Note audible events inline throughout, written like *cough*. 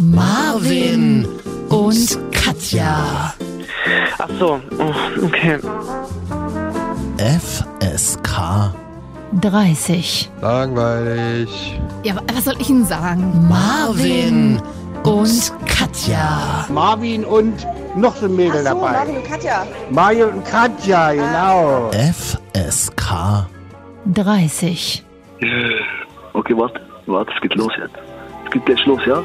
Marvin und Katja. Ach so, oh, okay. FSK 30. Langweilig. Ja, wa- was soll ich Ihnen sagen? Marvin und Katja. Marvin und noch so ein Mädel Ach so, dabei. Marvin und Katja. Mario und Katja, genau. FSK 30. Okay, warte, warte, es geht los jetzt. Es geht gleich los, ja?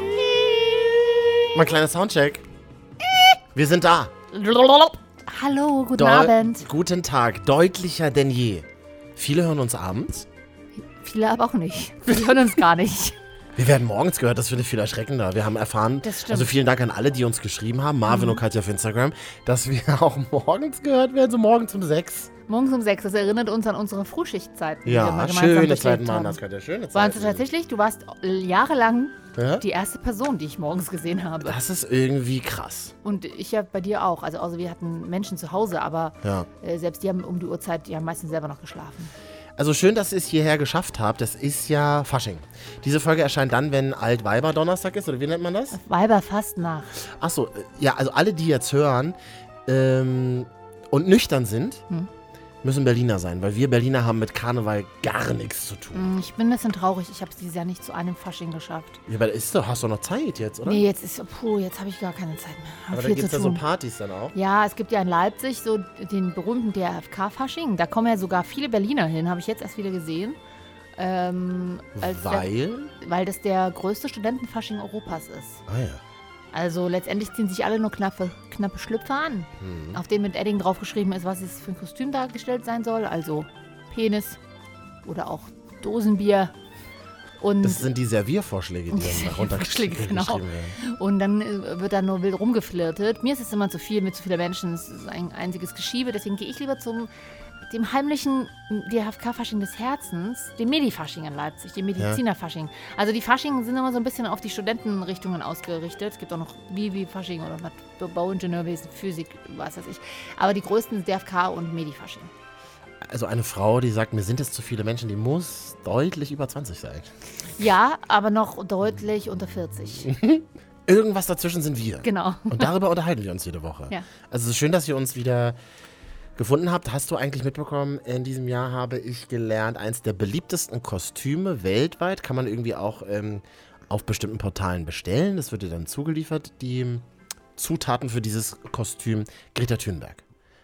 Mal kleiner Soundcheck. Wir sind da. Hallo, guten Deu- Abend. Guten Tag. Deutlicher denn je. Viele hören uns abends. Viele aber auch nicht. Wir hören uns gar nicht. *laughs* Wir werden morgens gehört, das finde ich viel erschreckender. Wir haben erfahren. Mhm. also vielen Dank an alle, die uns geschrieben haben, Marvin und Katja auf Instagram, dass wir *laughs* auch morgens gehört werden, so morgens um sechs. Morgens um sechs, das erinnert uns an unsere Frühschichtzeiten. wir Ja, schöne Zeiten waren haben. das, Katja, schöne Waren Zeiten. es tatsächlich? Du warst jahrelang Ja? die erste Person, die ich morgens gesehen habe. Das ist irgendwie krass. Und ich ja bei dir auch. Also, also wir hatten Menschen zu Hause, aber Ja. äh, selbst die haben um die Uhrzeit, die haben meistens selber noch geschlafen. Also schön, dass ihr es hierher geschafft habt. Das ist ja Fasching. Diese Folge erscheint dann, wenn Altweiber Donnerstag ist, oder wie nennt man das? Weiber fast nach. Achso, ja, also alle, die jetzt hören ähm, und nüchtern sind, Hm. Müssen Berliner sein, weil wir Berliner haben mit Karneval gar nichts zu tun. Mm, Ich bin ein bisschen traurig. Ich habe es dieses Jahr nicht zu einem Fasching geschafft. Ja, aber ist doch, hast du noch Zeit jetzt, oder? Nee, jetzt ist, puh, jetzt habe ich gar keine Zeit mehr. Hab aber dann gibt es ja so. Partys dann auch. Ja, es gibt ja in Leipzig so den berühmten DRFK-Fasching. Da kommen ja sogar viele Berliner hin, habe ich jetzt erst wieder gesehen. Ähm, Weil? Der, weil das der größte Studentenfasching Europas ist. Ah ja. Also letztendlich ziehen sich alle nur knappe, knappe Schlüpfer an, Hm. auf denen mit Edding draufgeschrieben ist, was es für ein Kostüm dargestellt sein soll. Also Penis oder auch Dosenbier. Und Das sind die Serviervorschläge, die dann runtergeschrieben Serviervorschläge, genau. werden. Und dann äh, wird da nur wild rumgeflirtet. Mir ist es immer zu viel mit zu vielen Menschen. Es ist ein einziges Geschiebe. Deswegen gehe ich lieber zum dem heimlichen DHFK-Fasching des Herzens, dem Medi-Fasching in Leipzig, dem Mediziner-Fasching. Also die Fasching sind immer so ein bisschen auf die Studentenrichtungen ausgerichtet. Es gibt auch noch Bibi-Fasching oder was, Bauingenieurwesen, Physik, was weiß ich. Aber die größten sind DFK und Medi-Fasching. Also eine Frau, die sagt, mir sind es zu viele Menschen, die muss deutlich über 20 sein. Ja, aber noch deutlich unter 40. *laughs* Irgendwas dazwischen sind wir. Genau. Und darüber unterhalten wir uns jede Woche. Ja. Also es ist schön, dass ihr uns wieder gefunden habt. Hast du eigentlich mitbekommen, in diesem Jahr habe ich gelernt, eins der beliebtesten Kostüme weltweit kann man irgendwie auch ähm, auf bestimmten Portalen bestellen. Das wird dir dann zugeliefert, die Zutaten für dieses Kostüm. Greta Thunberg.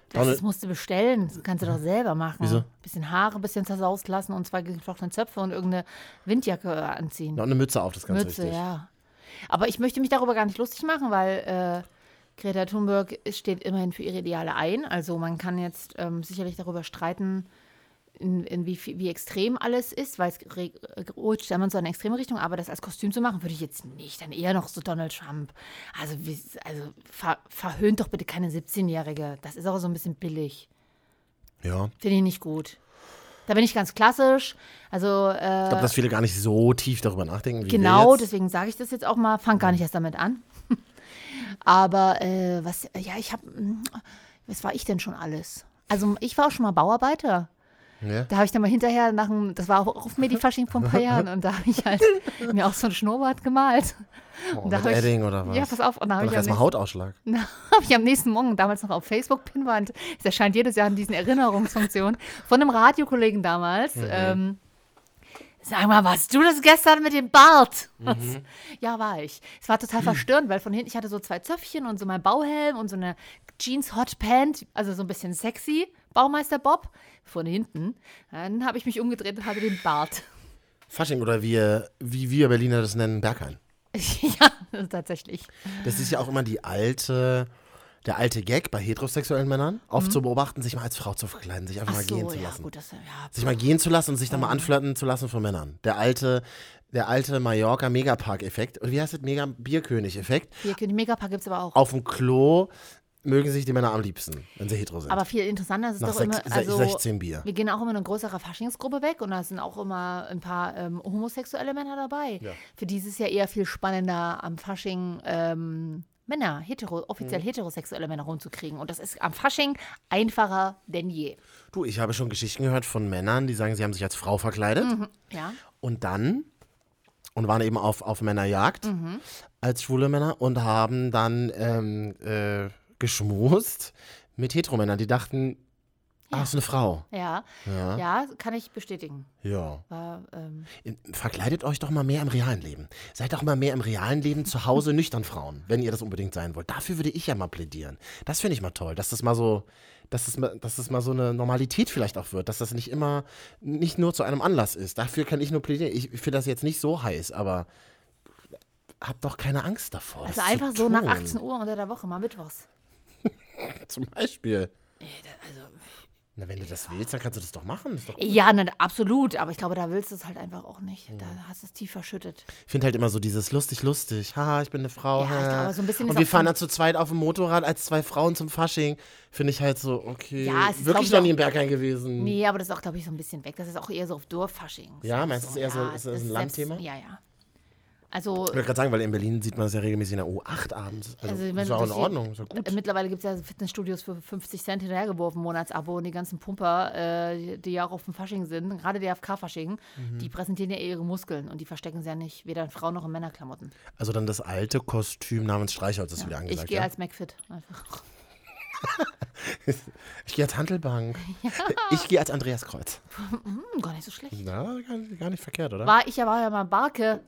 Das Donald- musst du bestellen. Das kannst du doch selber machen. Wieso? Bisschen Haare, bisschen zersaust lassen und zwei geflochtene Zöpfe und irgendeine Windjacke anziehen. Noch eine Mütze auf, das ist ganz Mütze, wichtig. ja. Aber ich möchte mich darüber gar nicht lustig machen, weil äh, Greta Thunberg steht immerhin für ihre Ideale ein. Also man kann jetzt ähm, sicherlich darüber streiten, in, in wie, wie extrem alles ist, weil es rutscht ja immer in so eine extreme Richtung, aber das als Kostüm zu machen, würde ich jetzt nicht. Dann eher noch so Donald Trump. Also, wie, also ver, verhöhnt doch bitte keine 17-Jährige. Das ist auch so ein bisschen billig. Ja. Finde ich nicht gut. Da bin ich ganz klassisch. Also, äh, Ich glaube, dass viele gar nicht so tief darüber nachdenken, wie Genau, deswegen sage ich das jetzt auch mal. Fang gar nicht erst damit an. *laughs* Aber äh, was, ja, ich habe, was war ich denn schon alles? Also ich war auch schon mal Bauarbeiter. Ja. Da habe ich dann mal hinterher nach dem, das war auch auf Medifasching vor ein paar *laughs* Jahren und da habe ich halt *laughs* mir auch so ein Schnurrbart gemalt. Oh, da mit hab ich- Edding oder was? Ja, pass auf. Und da habe ich, erstmal Hautausschlag. *laughs* da hab ich am nächsten Morgen damals noch auf Facebook Pinwand, es erscheint jedes Jahr in diesen Erinnerungsfunktionen, von einem Radiokollegen damals. Ähm, Sag mal, warst du das gestern mit dem Bart? Ja, war ich. Es war total verstörend, weil von hinten, ich hatte so zwei Zöpfchen und so mein Bauhelm und so eine Jeans Hot Pant, also so ein bisschen sexy, Baumeister Bob. Von hinten. Dann habe ich mich umgedreht und hatte den Bart. Fasching oder wie, wie wir Berliner das nennen, Berghain. *laughs* ja, tatsächlich. Das ist ja auch immer die alte, der alte Gag bei heterosexuellen Männern, oft zu beobachten, sich mal als Frau zu verkleiden, sich einfach Mhm. Ach mal so, gehen zu ja, lassen. gut, das, ja, Sich mal gehen zu lassen und sich dann mal anflirten zu lassen von Männern. Der alte, der alte Mallorca Megapark-Effekt. Oder wie heißt das? Mega Bierkönig-Effekt. den Megapark gibt es aber auch. Auf dem Klo mögen sich die Männer am liebsten, wenn sie hetero sind. Aber viel interessanter ist es Nach doch sechs, immer, also 16 Bier. wir gehen auch immer in eine größere Faschingsgruppe weg und da sind auch immer ein paar ähm, homosexuelle Männer dabei. Ja. Für die ist es ja eher viel spannender am Fasching ähm, Männer, hetero, offiziell Mhm. heterosexuelle Männer rumzukriegen. Und das ist am Fasching einfacher denn je. Du, ich habe schon Geschichten gehört von Männern, die sagen, sie haben sich als Frau verkleidet Ja. und dann und waren eben auf, auf Männerjagd. Mhm. als schwule Männer und haben dann ähm, äh, geschmust mit Heteromännern. Die dachten, ah, ist eine Frau. Ja, Ja. ja, kann ich bestätigen. ja. War, ähm, Verkleidet euch doch mal mehr im realen Leben. Seid doch mal mehr im realen Leben zu Hause *laughs* nüchtern Frauen, wenn ihr das unbedingt sein wollt. Dafür würde ich ja mal plädieren. Das finde ich mal toll, dass das mal so, dass das mal, dass das mal so eine Normalität vielleicht auch wird, dass das nicht immer, nicht nur zu einem Anlass ist. Dafür kann ich nur plädieren. Ich finde das jetzt nicht so heiß, aber habt doch keine Angst davor. also einfach so nach tun. 18 Uhr unter der Woche, mal mittwochs. *laughs* Zum Beispiel. Also, Na, wenn du das willst, dann kannst du das doch machen. Das doch ja, ne, absolut, aber ich glaube, da willst du es halt einfach auch nicht. Da hast du es tief verschüttet. Ich finde halt immer so dieses lustig, lustig. Haha, ich bin eine Frau. Ja, ich glaube, so ein bisschen Und wir fahren so- dann zu zweit auf dem Motorrad als zwei Frauen zum Fasching. Finde ich halt so, okay. Ja, es ist, wirklich ich, noch nie im Berghain gewesen. Nee, aber das ist auch, glaube ich, so ein bisschen weg. Das ist auch eher so auf Dorffasching. Ja, meinst du, es ist eher so- Ja, ist das ein Landthema? Ja, ja. Also, Ich wollte gerade sagen, weil in Berlin sieht man das ja regelmäßig in der U8 abends. Also, Also, ist ja auch in Ordnung, ist ja gut. äh, mittlerweile gibt es ja Fitnessstudios für 50 Cent hinterhergeworfen, Monatsabo und die ganzen Pumper, äh, die ja auch auf dem Fasching sind, gerade der FK-Fasching, Mhm. die präsentieren ja ihre Muskeln und die verstecken sie ja nicht, weder in Frauen noch in Männerklamotten. Also dann das alte Kostüm namens Streichholz ist wieder ich angesagt. gehe ja? als McFit. Einfach. *laughs* Ich gehe als Handelbank. *laughs* Ich gehe als Andreas Kreuz. Hm, gar nicht so schlecht. Na, gar, gar nicht verkehrt, oder? War, ich ja- war ja mal Barke,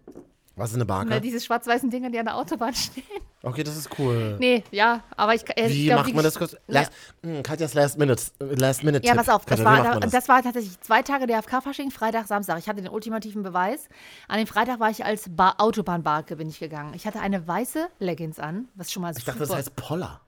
Was ist eine ne, Barke? diese schwarz-weißen Dinger, die an der Autobahn *laughs* stehen. Okay, das ist cool. Nee, ja, aber ich, äh, Wie glaub, macht man das kurz? Last, mh, Katjas Last Minute. Last Minute. Ja, pass auf, das Katja, war, wie macht da, man das? war tatsächlich zwei Tage der FK-Fasching, Freitag, Samstag. Ich hatte den ultimativen Beweis. An dem Freitag war ich als ba Autobahnbarke bin ich gegangen. Ich hatte eine weiße Leggings an, was schon mal Ich dachte, das heißt Poller.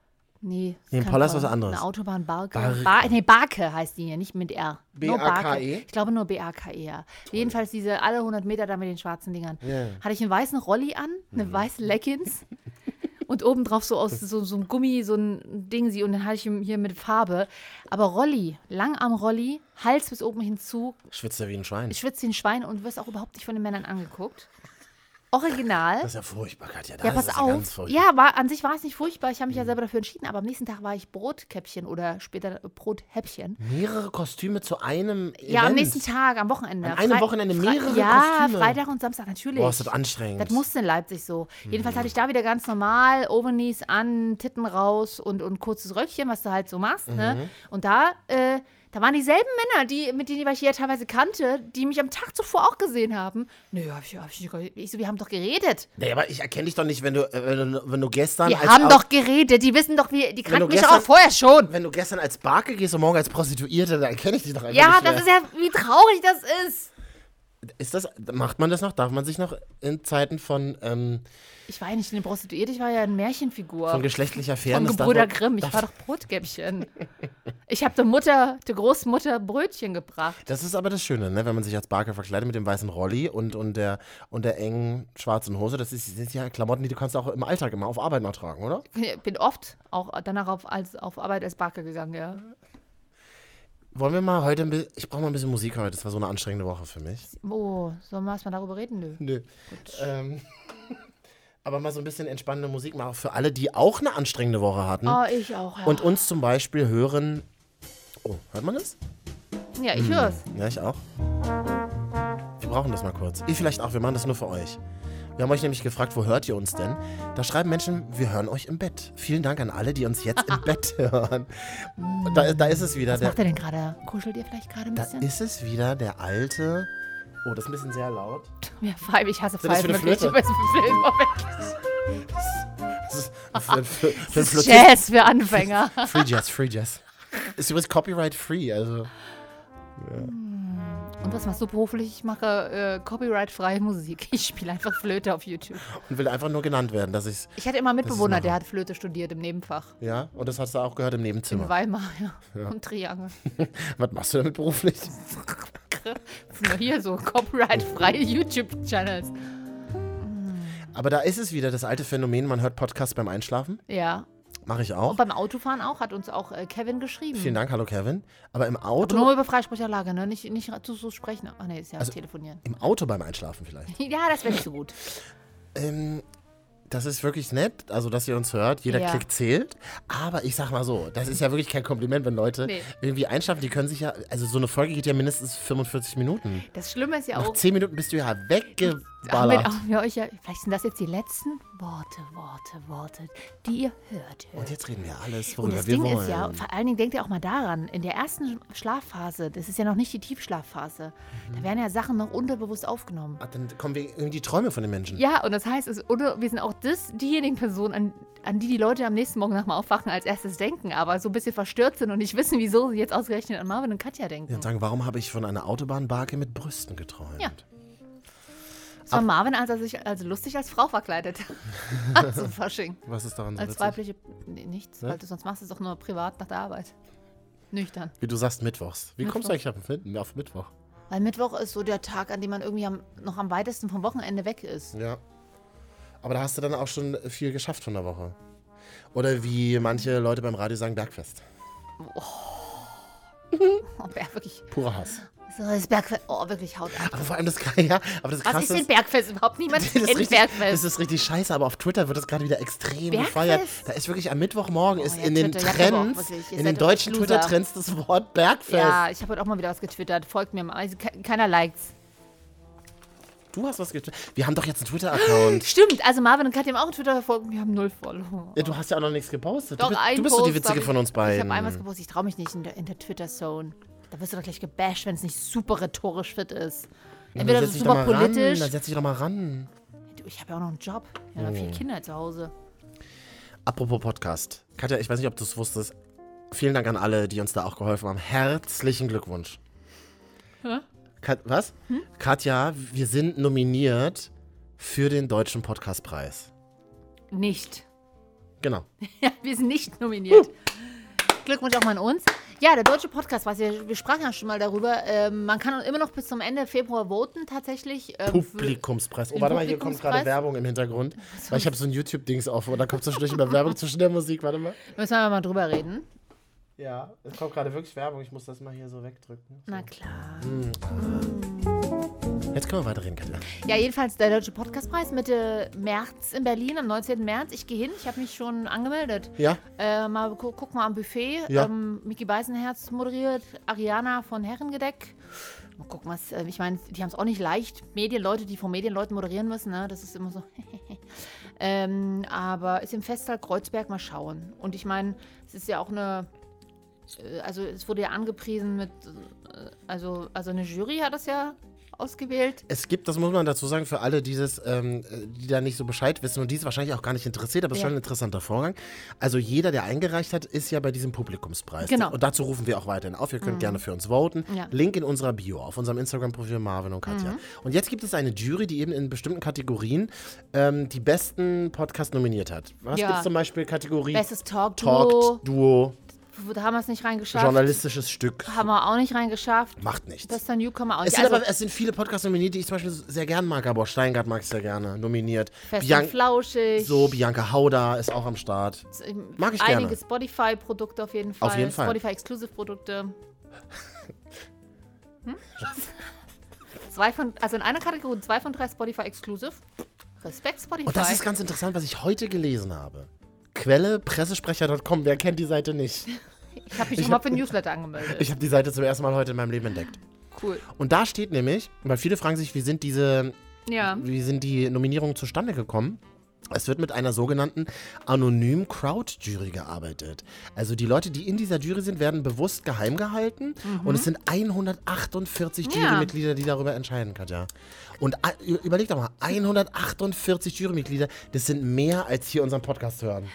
Nee, Nee, Poller ist was anderes. Eine Autobahnbarke. Barke. Bar nee, Barke heißt die hier, nicht mit R. B-A-K-E? Barke. Ich glaube nur B-A-K-E, ja. Jedenfalls diese alle 100 Meter da mit den schwarzen Dingern. Ja. Hatte ich einen weißen Rolli an, eine weiße Leggings *laughs* und obendrauf so aus so, so ein Gummi, so ein Ding sie und dann hatte ich hier mit Farbe. Aber Rolli, lang am Rolli, Hals bis oben hinzu, Schwitzt ja wie ein Schwein. schwitzt wie ein Schwein und wirst auch überhaupt nicht von den Männern angeguckt. Original. Das ist ja furchtbar, Katja. Ja, pass ist ja ganz auf. Mhm. Ja, war, an sich war es nicht furchtbar. Ich habe mich ja selber dafür entschieden. Aber am nächsten Tag war ich Brotkäppchen oder später Brothäppchen. Mehrere Kostüme zu einem Ja, am Event. nächsten Tag, am Wochenende. An einem Frei- Wochenende mehrere Ja, Kostüme? Freitag und Samstag, natürlich. Boah, ist das anstrengend. Das musste in Leipzig so. Mhm. Jedenfalls hatte ich da wieder ganz normal Overknees an, Titten raus und, und kurzes Röckchen, was du halt so machst. Mhm. Ne? Und da, äh, da waren dieselben Männer, die, mit denen ich ja teilweise kannte, die mich am Tag zuvor auch gesehen haben. Nö, hab ich, hab ich, ich so, wir haben doch geredet. Nee, aber ich erkenne dich doch nicht, wenn du, äh, wenn du, wenn du gestern. Wir haben doch geredet. Die wissen doch, wie, die du kannten mich gestern- auch vorher schon. Wenn du gestern als Barke gehst und morgen als Prostituierte, dann erkenne ich dich doch einfach Ja, nicht mehr. das ist ja, wie traurig das ist. Ist das, macht man das noch? Darf man sich noch in Zeiten von, ähm, Ich war ja nicht eine Prostituierte, ich war ja eine Märchenfigur. von geschlechtlicher Von Fairness? darf Gebrüder Grimm. Ich war doch Brotkäppchen. Ich habe der Mutter, der Großmutter Brötchen gebracht. Das ist aber das Schöne, ne? wenn man sich als Barke verkleidet mit dem weißen Rolli und, und, der, und der engen schwarzen Hose. Das ist, sind ja Klamotten, die du kannst auch im Alltag immer auf Arbeit noch tragen, oder? Ich bin oft auch danach auf, als, auf Arbeit als Barke gegangen, ja. Wollen wir mal heute ein bisschen, ich brauche mal ein bisschen Musik heute, das war so eine anstrengende Woche für mich. Oh, sollen wir erstmal darüber reden? Nö. Nö. Ähm, *laughs* aber mal so ein bisschen entspannende Musik auch für alle, die auch eine anstrengende Woche hatten Oh, ich auch, ja. und uns zum Beispiel hören. Oh, hört man das? ja, ich hör's. Ja, ich auch. Wir brauchen das mal kurz. Ihr vielleicht auch, wir machen das nur für euch. Wir haben euch nämlich gefragt, wo hört ihr uns denn? Da schreiben Menschen, wir hören euch im Bett. Vielen Dank an alle, die uns jetzt im *laughs* Bett hören. Da, da ist es wieder. Was Der, macht er denn gerade? Kuschelt ihr vielleicht gerade ein da bisschen? ist es wieder der alte. Oh, das ist ein bisschen sehr laut. ja, Pfeife, ich hasse ist das für Pfeifen. eine. Flöte? Weiß, wie viel- *laughs* Das ist *laughs* für, für, für Das ist Jazz für Anfänger. Free Jazz, Free Jazz. Ist übrigens copyright free, also. Und was machst du beruflich? Ich mache äh, copyright-freie Musik. Ich spiele einfach Flöte auf YouTube. Und will einfach nur genannt werden, dass ich's. Ich hatte immer einen Mitbewohner, der hat Flöte studiert im Nebenfach. Ja, und das hast du auch gehört im In Nebenzimmer. Weimar, ja. Und Triangel. *laughs* Was machst du damit beruflich? Nur hier so copyright-freie YouTube-Channels. Aber da ist es wieder, das alte Phänomen, man hört Podcasts beim Einschlafen. Ja. Mache ich Und auch. beim Autofahren auch, hat uns auch äh, Kevin geschrieben. Vielen Dank, hallo Kevin. Aber im Aber Auto, nur über Freisprecheinlage, ne? Nicht, nicht zu so sprechen. Ach nee, ist ja Also- telefonieren. im Auto beim Einschlafen vielleicht. *laughs* Ja, das wäre nicht so gut. Ähm, das ist wirklich nett, also dass ihr uns hört. Jeder Ja. Klick zählt. Aber ich sag mal so, das ist ja wirklich kein Kompliment, wenn Leute Nee. irgendwie einschlafen. Die können sich ja, also so eine Folge geht ja mindestens 45 Minuten. Das Schlimme ist ja Nach auch, 10 Minuten bist du ja wegge, haben wir, ballert. haben wir euch ja, vielleicht sind das jetzt die letzten Worte, Worte, Worte, die ihr hört. Und jetzt reden wir alles, Und worüber das wir Ding wollen. ist ja, vor allen Dingen denkt ihr auch mal daran, in der ersten Schlafphase, das ist ja noch nicht die Tiefschlafphase, Mhm. da werden ja Sachen noch unterbewusst aufgenommen. Ah, Dann kommen wir irgendwie die Träume von den Menschen. Ja, und das heißt, es, oder wir sind auch das, diejenigen Personen, an, an die die Leute am nächsten Morgen nach dem Aufwachen als erstes denken, aber so ein bisschen verstört sind und nicht wissen, wieso sie jetzt ausgerechnet an Marvin und Katja denken. Und sagen, warum habe ich von einer Autobahnbarke mit Brüsten geträumt? Ja. War Marvin, als er sich also lustig als Frau verkleidet hat. *laughs* so Fasching. Was ist daran so Als witzig? weibliche. Nee, nichts, Ne? weil du sonst machst du es doch nur privat nach der Arbeit. Nüchtern. Wie du sagst, Mittwochs. Wie kommst du Mittwoch. eigentlich auf, Mittwoch? Weil Mittwoch ist so der Tag, an dem man irgendwie am, noch am weitesten vom Wochenende weg ist. Ja. Aber da hast du dann auch schon viel geschafft von der Woche. Oder wie manche Leute beim Radio sagen, Bergfest. Oh, *laughs* Berg, wirklich. Purer Hass. So, das Bergfest. Oh, wirklich haut ab. Aber vor allem das ja, aber das Was krasse ist denn Bergfest überhaupt? Niemand *laughs* das ist, kennt richtig, Bergfest. das ist richtig scheiße, aber auf Twitter wird das gerade wieder extrem Bergfest? gefeiert. Da ist wirklich am Mittwochmorgen ist ja, in den Twitter, ja, auch Trends, ihr in den deutschen. Twitter-Trends das Wort Bergfest. ja, ich habe heute auch mal wieder was getwittert. Folgt mir mal. Also, ke- keiner likes. Du hast was getwittert. Wir haben doch jetzt einen Twitter-Account. *gasps* Stimmt, also Marvin und Katja haben auch einen Twitter verfolgt. Wir haben null Follower. ja, du hast ja auch noch nichts gepostet. Doch, du bist, du bist so die Post Witzige von uns beiden. Ich habe einmal was gepostet. Ich traue mich nicht in der, in der Twitter-Zone. Da wirst du doch gleich gebasht, wenn es nicht super rhetorisch fit ist. Entweder bist doch super mal ran, politisch. Dann setz dich doch mal ran. Du, ich habe ja auch noch einen Job. Ich habe vier Kinder zu Hause. Apropos Podcast. Katja, ich weiß nicht, ob du es wusstest. Vielen Dank an alle, die uns da auch geholfen haben. Herzlichen Glückwunsch. Hä? Kat was? Hm? Katja, wir sind nominiert für den Deutschen Podcastpreis. Nicht. Genau. *laughs* Ja, wir sind nicht nominiert. Glückwunsch auch mal an uns. Ja, der deutsche Podcast, was wir, wir sprachen ja schon mal darüber. Ähm, man kann immer noch bis zum Ende Februar voten, tatsächlich. Ähm, Publikumspreis. Oh, warte mal, hier kommt gerade? Werbung im Hintergrund. *laughs* Weil ich habe so ein YouTube-Dings auf und da kommt zwischendurch immer Werbung *laughs* zwischen der Musik. Warte mal. Müssen wir mal drüber reden. Ja, es kommt gerade wirklich Werbung. Ich muss das mal hier so wegdrücken. Na klar. Jetzt können wir weiterreden, Katja. Ja, jedenfalls der Deutsche Podcastpreis Mitte März in Berlin, am 19. März. Ich gehe hin, ich habe mich schon angemeldet. Ja? Äh, mal gu guck mal am Buffet. Ja. Ähm, Micky Beisenherz moderiert, Ariana von Herrengedeck. Mal gucken, was. Äh, ich meine, die haben es auch nicht leicht. Medienleute, die von Medienleuten moderieren müssen, ne? Das ist immer so. *laughs* ähm, aber ist im Festsaal Kreuzberg mal schauen. Und ich meine, es ist ja auch eine. äh, Also, es wurde ja angepriesen mit. äh, Also, also eine Jury hat das ja ausgewählt. Es gibt, das muss man dazu sagen, für alle dieses, ähm, äh, die da nicht so Bescheid wissen und die es wahrscheinlich auch gar nicht interessiert, aber es ist Ja. schon ein interessanter Vorgang. Also jeder, der eingereicht hat, ist ja bei diesem Publikumspreis. Genau. Und dazu rufen wir auch weiterhin auf. Ihr könnt gerne für uns voten. Ja. Link in unserer Bio, auf unserem Instagram-Profil Marvin und Katja. Und jetzt gibt es eine Jury, die eben in bestimmten Kategorien ähm, die besten Podcasts nominiert hat. Was Ja. gibt es zum Beispiel? Kategorie Bestes Talk, Talk, Duo. Duo, Da haben wir es nicht reingeschafft. journalistisches Stück. Haben wir auch nicht reingeschafft. Macht nichts. Bester Newcomer auch Es nicht. sind, Also, aber, es sind viele Podcasts nominiert, die ich zum Beispiel sehr gern mag. Aber Steingart mag ich sehr gerne. Nominiert. Fest Bian- und Flauschig. So, Bianca Hauda ist auch am Start. mag ich Einige gerne. Spotify-Produkte auf jeden Fall. Auf jeden Fall. Spotify-Exclusive-Produkte. Hm? *laughs* zwei von, also in einer Kategorie zwei von drei Spotify-Exclusive. Respekt Spotify. Und das ist ganz interessant, was ich heute gelesen habe. Quelle pressesprecher.com. Wer kennt die Seite nicht? ich habe mich ich schon mal für ein Newsletter angemeldet. Ich habe die Seite zum ersten Mal heute in meinem Leben entdeckt. cool. Und da steht nämlich, weil viele fragen sich, wie sind diese, Ja. wie sind die Nominierungen zustande gekommen? Es wird mit einer sogenannten anonymen Crowd-Jury gearbeitet. Also die Leute, die in dieser Jury sind, werden bewusst geheim gehalten. Und es sind 148 Mhm. Ja. Jurymitglieder, die darüber entscheiden, Katja. Und ü- überleg doch mal, 148 Jurymitglieder, das sind mehr, als hier unseren Podcast hören.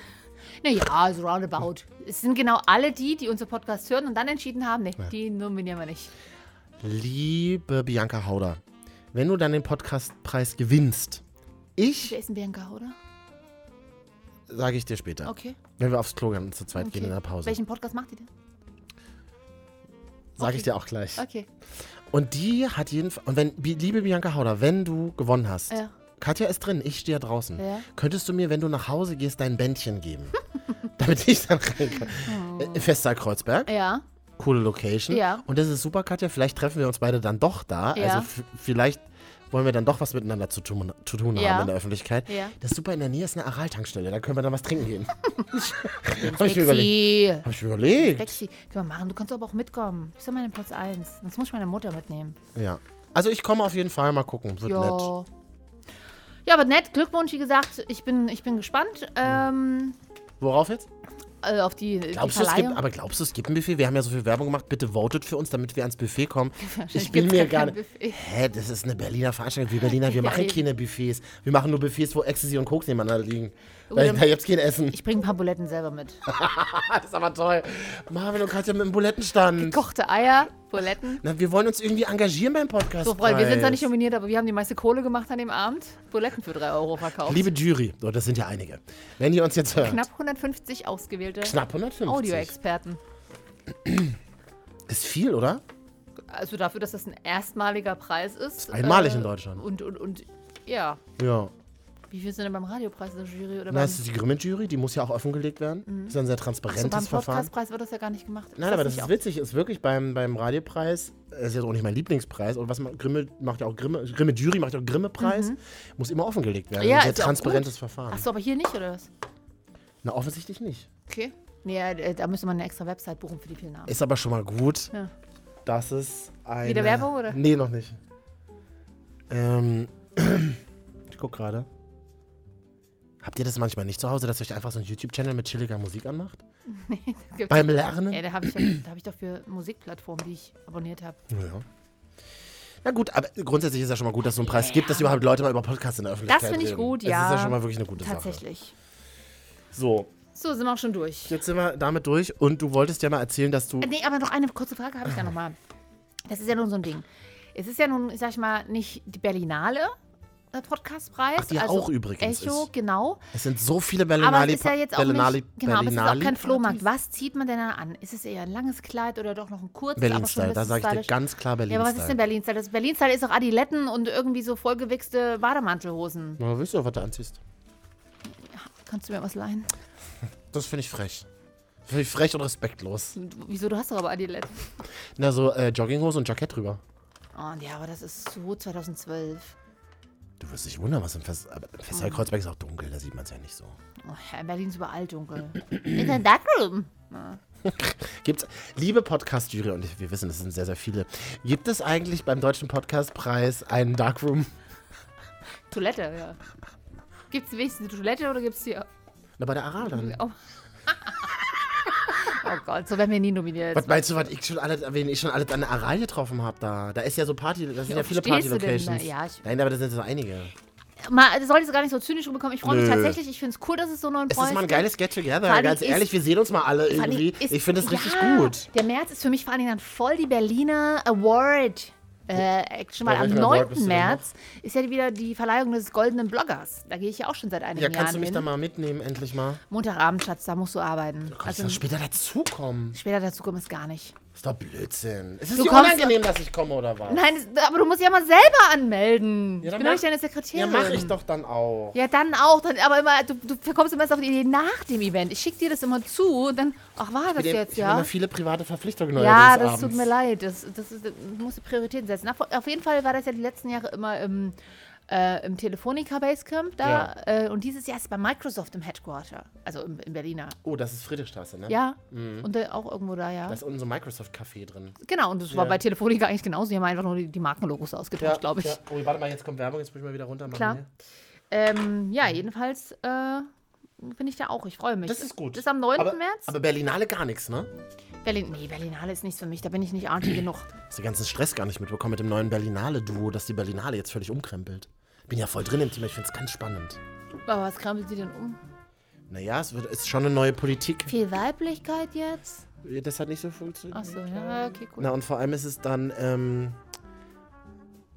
Naja, also roundabout. Es sind genau alle die, die unseren Podcast hören und dann entschieden haben, nee, die nominieren wir nicht. Liebe Bianca Hauder, wenn du dann den Podcastpreis gewinnst, ich, Wer ist denn Bianca, oder? sage ich dir später, Okay. wenn wir aufs Klo gehen und zu zweit okay. gehen in der Pause, Welchen Podcast macht die denn? sage ich okay. dir auch gleich. Okay. Und die hat jeden Fall, und wenn, liebe Bianca Hauder, wenn du gewonnen hast, Ja. Katja ist drin, ich stehe draußen, Ja. könntest du mir, wenn du nach Hause gehst, dein Bändchen geben? *laughs* damit ich dann rein kann. Äh, Festsaal Kreuzberg, Ja. coole Location. Ja. Und das ist super, Katja, vielleicht treffen wir uns beide dann doch da. Ja. Also vielleicht wollen wir dann doch was miteinander zu tun, zu tun Ja. haben in der Öffentlichkeit. Ja. Das ist super, in der Nähe ist eine Aral-Tankstelle, da können wir dann was trinken gehen. *laughs* *laughs* Hab ich mir überlegt. Hab ich mir überlegt. Sexy. Können wir machen. Du kannst aber auch mitkommen. Du bist ja mein Platz 1. Sonst muss ich meine Mutter mitnehmen. Ja. Also ich komme auf jeden Fall mal gucken, wird nett. Ja. Ja, aber nett, Glückwunsch, wie gesagt, ich bin, ich bin gespannt ähm, Worauf jetzt? Äh, auf die, die Glaubst du, es gibt, Verleihung. aber glaubst du, es gibt ein Buffet? Wir haben ja so viel Werbung gemacht. Bitte votet für uns, damit wir ans Buffet kommen. *laughs* Ich bin mir gar nicht. Hä, das ist eine Berliner Veranstaltung. Wir Berliner, wir *laughs* Ja, machen eben. keine Buffets. Wir machen nur Buffets, wo Ecstasy und Koks nebeneinander liegen. Oh, Da, gibt's kein Essen. Ich bringe ein paar Buletten selber mit. *laughs* das ist aber toll. Marvin und Katja mit dem Bulettenstand. Kochte Eier, Buletten. Na, wir wollen uns irgendwie engagieren beim Podcast. So, Freunde, wir sind zwar nicht nominiert, aber wir haben die meiste Kohle gemacht an dem Abend. Buletten für 3 Euro verkauft. Liebe Jury, so, das sind ja einige. Wenn ihr uns jetzt hört, Knapp 150 ausgewählte knapp 150. Audioexperten. Ist viel, oder? Also dafür, dass das ein erstmaliger Preis ist. Einmalig in Deutschland. Und, und, und ja. Ja. Wie viel sind denn beim Radiopreis der Jury? Oder Na, beim, das ist die Grimme-Jury, die muss ja auch offengelegt werden. Das ist ja ein sehr transparentes beim Verfahren. Podcastpreis wird das ja gar nicht gemacht. Nein, aber das ist auch- witzig. Ist wirklich beim, beim Radiopreis, das ist jetzt auch nicht mein Lieblingspreis. Und was man, Grimme macht ja auch Grimme, Grimme Jury macht ja auch Grimme-Preis. Muss immer offengelegt werden. Mhm. Ja, ein sehr ja transparentes Verfahren. Achso, aber hier nicht, oder was? Na, offensichtlich nicht. Okay. Nee, äh, da müsste man eine extra Website buchen für die vielen Namen. Ist aber schon mal gut, Ja. dass es eine... Wieder Werbung, oder? Nee, noch nicht. Ähm, *clears throat* ich guck gerade. Habt ihr das manchmal nicht zu Hause, dass ihr euch einfach so einen YouTube-Channel mit chilliger Musik anmacht? *laughs* Gibt's- Beim Lernen? Ja, da habe ich, da hab ich doch für Musikplattformen, die ich abonniert habe. Ja. Na gut, aber grundsätzlich ist ja schon mal gut, dass es so einen Preis gibt, dass überhaupt Leute mal über Podcasts in der Öffentlichkeit Das finde ich reden. gut, Das ja. ist ja schon mal wirklich eine gute Sache. Tatsächlich. So, So, sind wir auch schon durch. jetzt sind wir damit durch und du wolltest ja mal erzählen, dass du... Äh, Nee, aber noch eine kurze Frage habe ich da nochmal. Das ist ja nun so ein Ding. Es ist ja nun, sag ich mal, nicht die Berlinale Podcastpreis. Ach, die ja also auch übrigens Echo, ist. genau. Es sind so viele Aber Berlinali... es ist ja jetzt auch Berlinali, nicht, genau, aber es ist auch kein Flohmarkt. Was zieht man denn da an? Ist es eher ein langes Kleid oder doch noch ein kurzes, aber schon Berlin-Style, ein da sage ich dir ganz klar Ja, aber was ist denn Berlin-Style. Berlin-Style? Das Berlin-Style ist auch Adiletten und irgendwie so vollgewichste Bademantelhosen. Na, weißt du, was du anziehst? Kannst du mir was leihen? *laughs* Das finde ich frech. Finde ich frech und respektlos. Und Wieso? Du hast doch aber Adiletten. Na, so äh, Jogginghose und Jackett drüber. Oh, ja, aber das ist so 2012. Du wirst dich wundern, was im Fest... Aber im Kreuzberg ist auch dunkel, da sieht man es ja nicht so. Oh, ja, in Berlin ist überall dunkel. *clears throat* In der Darkroom. *laughs* Gibt's, liebe Podcast-Jury, und wir wissen, es sind sehr, sehr viele, gibt es eigentlich beim Deutschen Podcastpreis einen Darkroom? Toilette, ja. Gibt es wenigstens eine Toilette oder gibt es hier. Na, bei der Aral dann. Oh. Oh Gott, so werden wir nie nominiert. Was meinst du, was ich schon alles, wen ich schon alles an der Aral getroffen habe da? Da ist ja so Party, das sind ja oft viele Party-Locations. da? Ja, Nein, aber das sind so einige. Mal, das soll jetzt gar nicht so zynisch rüberkommen. Ich freue mich Nö. tatsächlich. Ich finde es cool, dass es so einen neuen Es Preis ist mal ein gibt. geiles Get-Together, ganz ist- ehrlich, wir sehen uns mal alle irgendwie. ist- ich finde es richtig ja, gut. Der März ist für mich vor allen Dingen dann voll die Berliner Award. Äh, Action, weil Bei am welchem Award 9. bist du denn März ist ja wieder die Verleihung des Goldenen Bloggers. Da gehe ich ja auch schon seit einigen Ja, kannst du Jahren mich hin. da mal mitnehmen, endlich mal? Montagabend, Schatz, da musst du arbeiten. Kannst Also du später dazukommen? später dazu kommen es gar nicht. Ist doch Blödsinn. Ist es Du dir kommst- unangenehm, dass ich komme, oder was? Nein, das- aber du musst ja mal selber anmelden. Ja, ich dann bin doch nicht mach- deine Ja, Sekretärin. mach ich doch dann auch. Ja, dann auch. Dann, aber immer, du, du kommst immer erst auf die Idee nach dem Event. Ich schicke dir das immer zu und dann, ach, war das Ich jetzt, habe immer ja? viele private Verpflichtungen Ja, neuerdings das tut abends. mir leid. Das, das ist, du musst die Prioritäten setzen. Auf, auf jeden Fall war das ja die letzten Jahre immer im, äh, im Telefonica Basecamp da. Äh, und dieses Jahr ist es bei Microsoft im Headquarter. Also im, im Berliner. Oh, das ist Friedrichstraße, ne? Ja. Und äh, auch irgendwo da, ja. Da ist unser Microsoft-Café drin. genau. Und das war Ja. bei Telefonica eigentlich genauso. Die haben einfach nur die, die Markenlogos ausgetauscht, glaube ich. Ja. Oh, warte mal, jetzt kommt Werbung, jetzt muss ich mal wieder runter machen. Klar. Ähm, ja, jedenfalls äh, bin ich da auch. Ich freue mich. Das ist gut. Das ist am 9. aber, März. Aber Berlinale gar nichts, ne? Berlin, nee, Berlinale ist nichts für mich. Da bin ich nicht arty genug. Hast den ganzen Stress gar nicht mitbekommen mit dem neuen Berlinale-Duo, dass die Berlinale jetzt völlig umkrempelt. Bin ja voll drin im Thema, ich finde es ganz spannend. Aber was krempelt sie denn um? Naja, es wird, ist schon eine neue Politik. Viel Weiblichkeit jetzt? Das hat nicht so funktioniert. Achso, ja, okay, cool. Na, und vor allem ist es dann, ähm,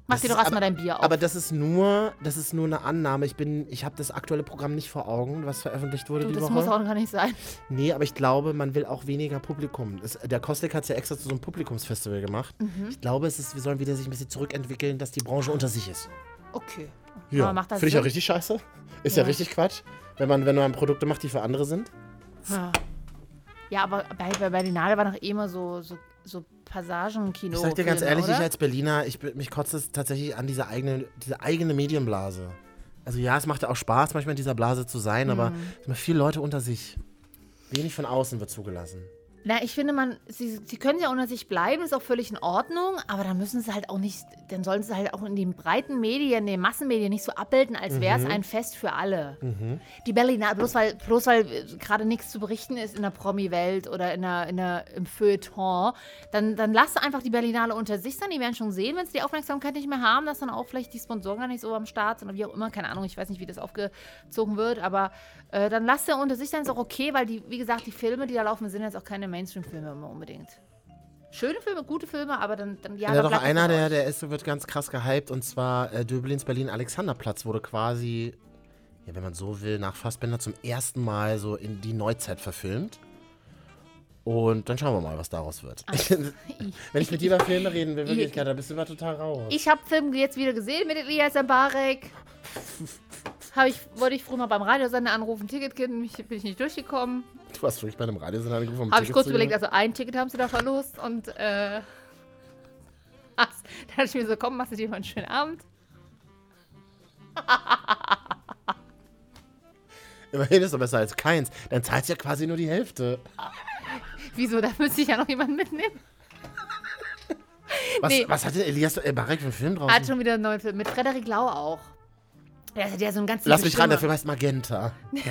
Mach das dir doch erstmal dein Bier auf. aber das ist nur, das ist nur eine Annahme. Ich bin, ich habe das aktuelle Programm nicht vor Augen, was veröffentlicht wurde du, die das Woche. muss auch gar nicht sein. Nee, aber ich glaube, man will auch weniger Publikum. Es, der Koslik hat es ja extra zu so einem Publikumsfestival gemacht. Mhm. Ich glaube, es ist, wir sollen wieder sich ein bisschen zurückentwickeln, dass die Branche unter sich ist. Okay. Ja, Aber macht das finde ich auch richtig scheiße. Ist ja. Ja. richtig Quatsch, wenn man, wenn man Produkte macht, die für andere sind. Ja, ja aber bei, bei Berlinale war noch eh immer so, so, so Passagen-Kino. Ich sag dir ganz ehrlich, oder? ich als Berliner, ich, mich kotzt es tatsächlich an diese eigene, diese eigene Medienblase. Also ja, es macht ja auch Spaß, manchmal in dieser Blase zu sein, aber Mhm. es sind immer viele Leute unter sich. Wenig von außen wird zugelassen. Na, ich finde, man, sie, sie können ja unter sich bleiben, ist auch völlig in Ordnung, aber dann müssen sie halt auch nicht, dann sollen sie halt auch in den breiten Medien, in den Massenmedien nicht so abbilden, als wäre Mhm. es ein Fest für alle. Die Berliner, bloß weil, bloß weil äh, gerade nichts zu berichten ist in der Promi-Welt oder in der, in der, im Feuilleton, dann, dann lass einfach die Berlinale unter sich sein. Die werden schon sehen, wenn sie die Aufmerksamkeit nicht mehr haben, dass dann auch vielleicht die Sponsoren gar nicht so am Start sind oder wie auch immer, keine Ahnung, ich weiß nicht, wie das aufgezogen wird, aber äh, dann lass der unter sich sein, ist auch okay, weil die, wie gesagt, die Filme, die da laufen, sind jetzt auch keine Mainstream-Filme immer unbedingt. Schöne Filme, gute Filme, aber dann, dann ja, Ja, da doch einer, der, der ist, wird ganz krass gehypt und zwar äh, Döblins Berlin Alexanderplatz wurde quasi, ja, wenn man so will, nach Fassbender zum ersten Mal so in die Neuzeit verfilmt. Und dann schauen wir mal, was daraus wird. *laughs* wenn ich mit dir über Filme reden will, wirklich, *laughs* da bist du immer total raus. Ich habe Film jetzt wieder gesehen mit Elias Mbarek. *laughs* Ich, wollte ich früher mal beim Radiosender anrufen, Ticket bin ich nicht durchgekommen. Du hast wirklich bei einem Radiosender angerufen, um Habe ich kurz überlegt, also ein Ticket haben sie da verlost und äh, *laughs* ach, da dachte ich mir so, komm, machst du dir mal einen schönen Abend. *laughs* Immerhin ist doch besser als keins. Dann zahlst du ja quasi nur die Hälfte. *laughs* Wieso, da müsste ich ja noch jemanden mitnehmen. Was, Nee. was hatte Elias äh, Barek für einen Film draußen? Hat schon wieder einen neuen Film, mit Frederik Lau auch. Der hat ja so ein ganz Lass mich ran, der Stimme. Film heißt Magenta. *laughs*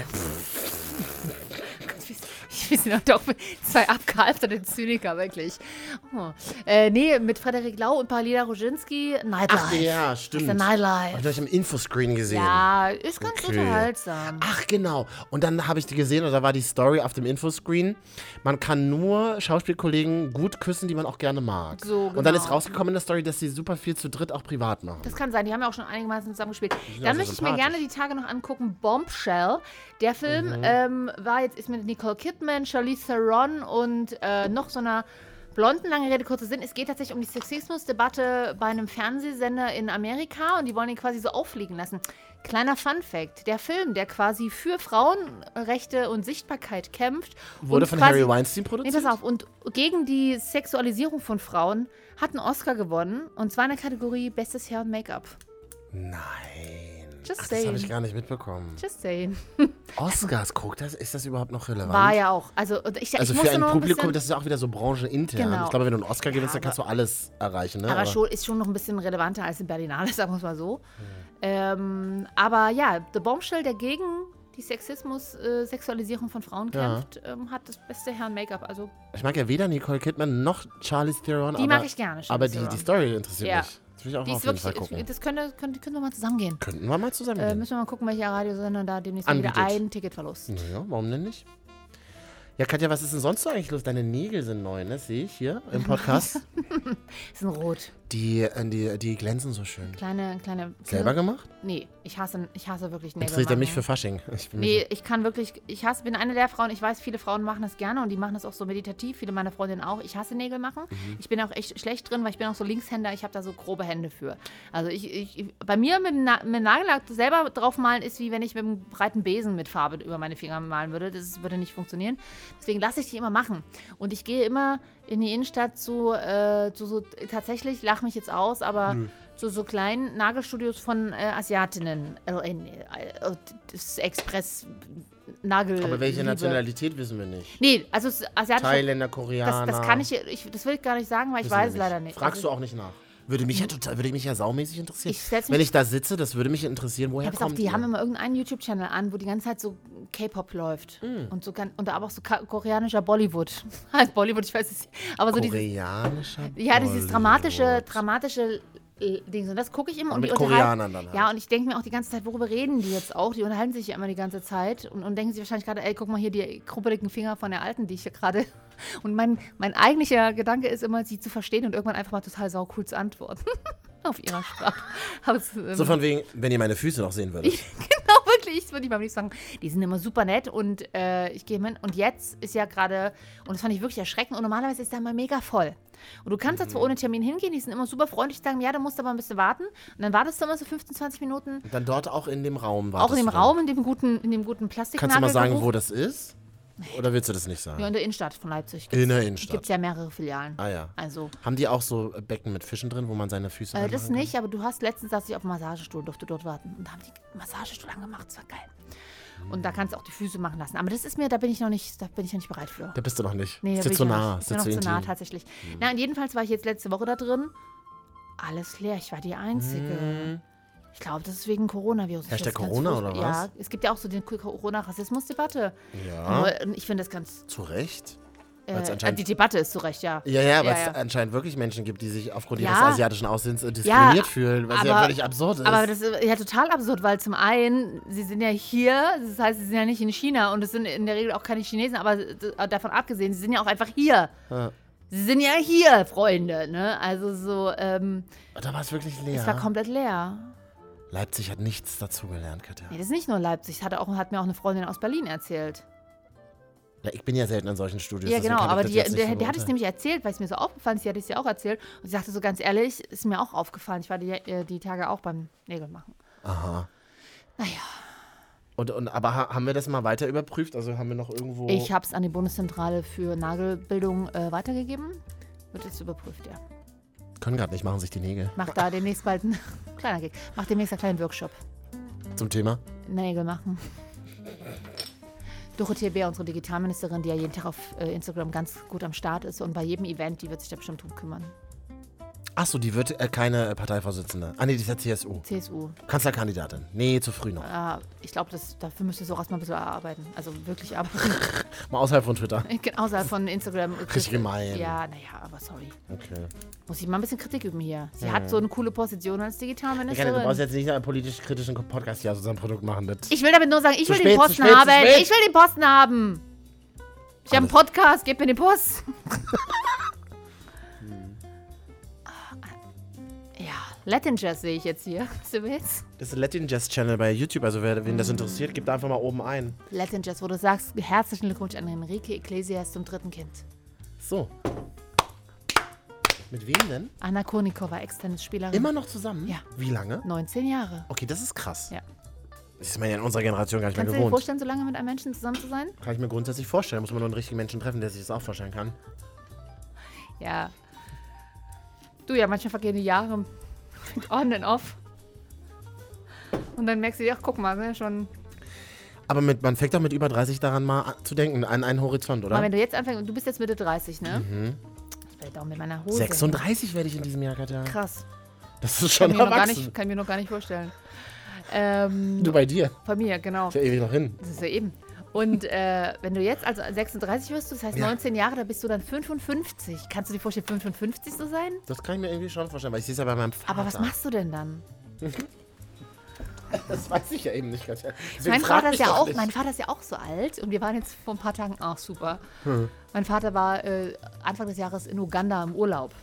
Wir sind doch zwei abgehalfterte Zyniker, wirklich. Oh. Äh, nee, mit Frederik Lau und Paulina Roginski, Nightlife. Ach ja, Das stimmt. ist der Hab Nightlife. ich euch im Infoscreen gesehen. Ja, ist ganz Okay. unterhaltsam. Ach genau. Und dann habe ich die gesehen und da war die Story auf dem Infoscreen. Man kann nur Schauspielkollegen gut küssen, die man auch gerne mag. So, Und dann genau. ist rausgekommen in der Story, dass sie super viel zu dritt auch privat machen. Das kann sein, die haben ja auch schon einigermaßen zusammengespielt. Dann möchte ich mir gerne die Tage noch angucken. Bombshell. Der Film Mhm. ähm, war jetzt ist mit Nicole Kidman, Charlize Theron und äh, noch so einer blonden, lange Rede, kurzer Sinn. Es geht tatsächlich um die Sexismusdebatte bei einem Fernsehsender in Amerika und die wollen ihn quasi so auffliegen lassen. Kleiner Fun Fact: Der Film, der quasi für Frauenrechte und Sichtbarkeit kämpft, Wurde von quasi, Harry Weinstein Nee, produziert? pass auf. Und gegen die Sexualisierung von Frauen hat einen Oscar gewonnen. Und zwar in der Kategorie Bestes Hair und Make-up. Nein. Just Ach, das habe ich gar nicht mitbekommen. Just saying. *laughs* Oscars, guckt das? Ist das überhaupt noch relevant? War ja auch. Also, ich, Also ich für ein Publikum, ein das ist ja auch wieder so branchenintern. Genau. Ich glaube, wenn du einen Oscar gewinnst, Ja, dann kannst du alles erreichen. Ne? aber schon, ist schon noch ein bisschen relevanter als in Berlinale, *laughs* sagen wir es mal so. Ähm, aber ja, The Bombshell, der gegen die Sexismus, äh, Sexualisierung von Frauen Ja. kämpft, ähm, hat das beste Hair und Make-up. Also, ich mag ja weder Nicole Kidman noch Charlize Theron. Die aber, mag ich gerne, Aber die, die Story interessiert Ja. mich. Das will ich auch die auf jeden Fall gucken. das könnte, könnte, könnte wir mal zusammengehen. Könnten wir mal zusammen Äh, müssen wir mal gucken, welcher Radiosender da demnächst mal wieder Anbietet. ein Ticket verlost. Naja, warum denn nicht? Ja, Katja, was ist denn sonst so eigentlich los? Deine Nägel sind neu, ne? Sehe ich hier im Podcast. *laughs* Ein Rot. die, äh, die, die glänzen so schön. Kleine, kleine. Selber gemacht? Nee, ich hasse, ich hasse wirklich Nägel. Interessiert er mich für Fasching? *laughs* Ich Nee, ich kann wirklich, ich hasse, bin eine der Frauen, ich weiß, viele Frauen machen das gerne und die machen das auch so meditativ, viele meiner Freundinnen auch. Ich hasse Nägel machen. Mhm. Ich bin auch echt schlecht drin, weil ich bin auch so Linkshänder, ich habe da so grobe Hände für. Also ich, ich bei mir mit, dem Na- mit Nagellack selber draufmalen ist wie wenn ich mit einem breiten Besen mit Farbe über meine Finger malen würde. Das würde nicht funktionieren. Deswegen lasse ich die immer machen. Und ich gehe immer in die Innenstadt zu, äh, zu so, tatsächlich, lach mich jetzt aus, aber zu so kleinen Nagelstudios von äh, Asiatinnen. Äh, äh, äh, das Express Nagel. Aber welche Liebe. Nationalität wissen wir nicht? Nee, also asiatische. Thailänder, das, Koreaner. das kann ich, ich, das will ich gar nicht sagen, weil ich wissen weiß es leider nicht. Fragst also, du auch nicht nach? Würde mich ja total, würde mich ja saumäßig interessieren. Ich mich- Wenn ich da sitze, das würde mich interessieren, woher Ja, pass auf, kommt die ihr? haben immer irgendeinen YouTube-Channel an, wo die ganze Zeit so K-Pop läuft. Hm. Und, so, gan- und aber auch so koreanischer Bollywood. Heißt *laughs* Bollywood, ich weiß es nicht. Aber so dieses, Koreanischer ja, dieses dramatische, Bollywood. dramatische äh, Ding. Und das gucke ich immer. Und und mit Koreanern dann halt. Ja, und ich denke mir auch die ganze Zeit, worüber reden die jetzt auch? Die unterhalten sich ja immer die ganze Zeit und, und denken sich wahrscheinlich gerade, ey, guck mal hier die kruppeligen Finger von der Alten, die ich hier gerade. *laughs* Und mein, mein eigentlicher Gedanke ist immer, sie zu verstehen und irgendwann einfach mal total saucool zu antworten. *laughs* Auf ihrer Sprache. *laughs* Es, ähm, So von wegen, wenn ihr meine Füße noch sehen würdet. *laughs* genau, wirklich, das würde ich beim liebsten sagen. Die sind immer super nett und äh, ich gehe hin. Und jetzt ist ja gerade, und das fand ich wirklich erschreckend, und normalerweise ist da immer mega voll. Und du kannst da zwar ohne Termin hingehen, die sind immer super freundlich, sagen, ja, du musst aber ein bisschen warten. Und dann wartest du immer so 15, 20 Minuten. Und dann dort auch in dem Raum Auch in dem wartest du. Raum, in dem guten, in dem guten Kannst du mal sagen, wo das ist? Oder willst du das nicht sagen? Ja, in der Innenstadt von Leipzig. in der Innenstadt. Gibt es ja mehrere Filialen. Ah ja. Also, Haben die auch so Becken mit Fischen drin, wo man seine Füße äh, das nicht, aber du hast letztens saß ich auf dem Massagestuhl, durfte dort warten. Und da haben die Massagestuhl angemacht, das war geil. Und da kannst du auch die Füße machen lassen. Aber das ist mir, da bin ich noch nicht, da bin ich noch nicht bereit für. Da bist du noch nicht. Nee, ist da bin zu ich noch nah. Ist noch zu nah tatsächlich. Na, und jedenfalls war ich jetzt letzte Woche da drin. Alles leer. Ich war die Einzige. Ich glaube, das ist wegen Coronavirus. Ganz Corona oder Ja, was? es gibt ja auch so die Corona-Rassismus-Debatte. Ja, Aber Ich finde das ganz. zu Recht. Äh, äh, die Debatte ist zu Recht, ja. Ja, ja, weil Ja, es ja. anscheinend wirklich Menschen gibt, die sich aufgrund Ja. ihres asiatischen Aussehens diskriminiert fühlen, was ja aber- völlig absurd ist. Aber das ist ja total absurd, weil zum einen, sie sind ja hier, das heißt, sie sind ja nicht in China und es sind in der Regel auch keine Chinesen, aber davon abgesehen, sie sind ja auch einfach hier. Ja. Sie sind ja hier, Freunde, ne? Also so, ähm, da war es wirklich leer. es war komplett leer. Leipzig hat nichts dazugelernt, Katja. Nee, das ist nicht nur Leipzig, das hat, auch, hat mir auch eine Freundin aus Berlin erzählt. Ja, ich bin ja selten in solchen Studios. Ja, genau, aber die, der, der hat es nämlich erzählt, weil es mir so aufgefallen ist, sie hat es ja auch erzählt. Und sie sagte so ganz ehrlich, ist mir auch aufgefallen. Ich war die, äh, die Tage auch beim Nägel machen. Aha. Naja, Und, und, aber ha- haben wir das mal weiter überprüft? Also haben wir noch irgendwo. ich habe es an die Bundeszentrale für Nagelbildung äh, weitergegeben. Wird jetzt überprüft, ja. Können gerade nicht, machen sich die Nägel. Mach da demnächst bald einen *laughs* kleiner Gig. Mach demnächst einen kleinen Workshop. Zum Thema. Nägel machen. Dorothea Bär, unsere Digitalministerin, die ja jeden Tag auf äh, Instagram ganz gut am Start ist und bei jedem Event, die wird sich da bestimmt drum kümmern. Achso, die wird äh, keine äh, Parteivorsitzende. Ah, nee, die ist ja CSU. CSU. Kanzlerkandidatin. Nee, zu früh noch. Äh, ich glaube, dafür müsste auch erstmal ein bisschen erarbeiten. Also wirklich arbeiten. *laughs* Mal außerhalb von Twitter. *laughs* Außerhalb von Instagram. *laughs* Richtig gemein. Ja, naja, aber sorry. Okay. Muss ich mal ein bisschen Kritik üben hier. Sie hat so eine coole Position als Gerne, du Digitalministerin. brauchst jetzt nicht einen politisch-kritischen Podcast hier aus unserem Produkt machen. Das Ich will damit nur sagen, ich Zu will spät, den Posten spät, haben. Ich will den Posten haben. Ich habe einen Podcast, gib mir den Post. Latin Jazz sehe ich jetzt hier. *laughs* Was du willst? Das ist ein Latin Jazz Channel bei YouTube. Also, wer, wen das interessiert, gibt einfach mal oben ein. Latin Jazz, wo du sagst, herzlichen Glückwunsch an Enrique Iglesias zum dritten Kind. So. Mit wem denn? Anna Konikova, Ex-Tennisspielerin. Immer noch zusammen? Ja. Wie lange? 19 Jahre. Okay, das ist krass. Ja. Das ist man ja in unserer Generation gar nicht Kannst du mehr dir gewohnt. vorstellen, so lange mit einem Menschen zusammen zu sein? Kann ich mir grundsätzlich vorstellen. Muss man nur einen richtigen Menschen treffen, der sich das auch vorstellen kann. Ja. Du, ja, manchmal vergehen die Jahre mit *laughs* on and off. Und dann merkst du dir, ach, guck mal, ne, schon. Aber mit, man fängt doch mit über 30 daran mal zu denken, an einen Horizont, oder? Aber wenn du jetzt anfängst, du bist jetzt Mitte 30, ne? Mhm. Vielleicht auch mit meiner Hose. 36 werde ich in diesem Jahr, Katja. Krass. Das ist Kann schon mir, noch gar erwachsen. nicht, kann mir noch gar nicht vorstellen. Ähm, Du bei dir. bei mir, genau. Ist ja ewig noch hin. Das ist ja eben. Und äh, wenn du jetzt also 36 wirst, das heißt Ja. 19 Jahre, da bist du dann 55. Kannst du dir vorstellen, 55 zu sein? Das kann ich mir irgendwie schon vorstellen, weil ich sehe es ja bei meinem Vater. Aber was machst du denn dann? *laughs* Das weiß ich ja eben nicht, Mein Vater, ist ja auch, nicht. mein Vater ist ja auch so alt und wir waren jetzt vor ein paar Tagen auch super. Hm. Mein Vater war äh, Anfang des Jahres in Uganda im Urlaub.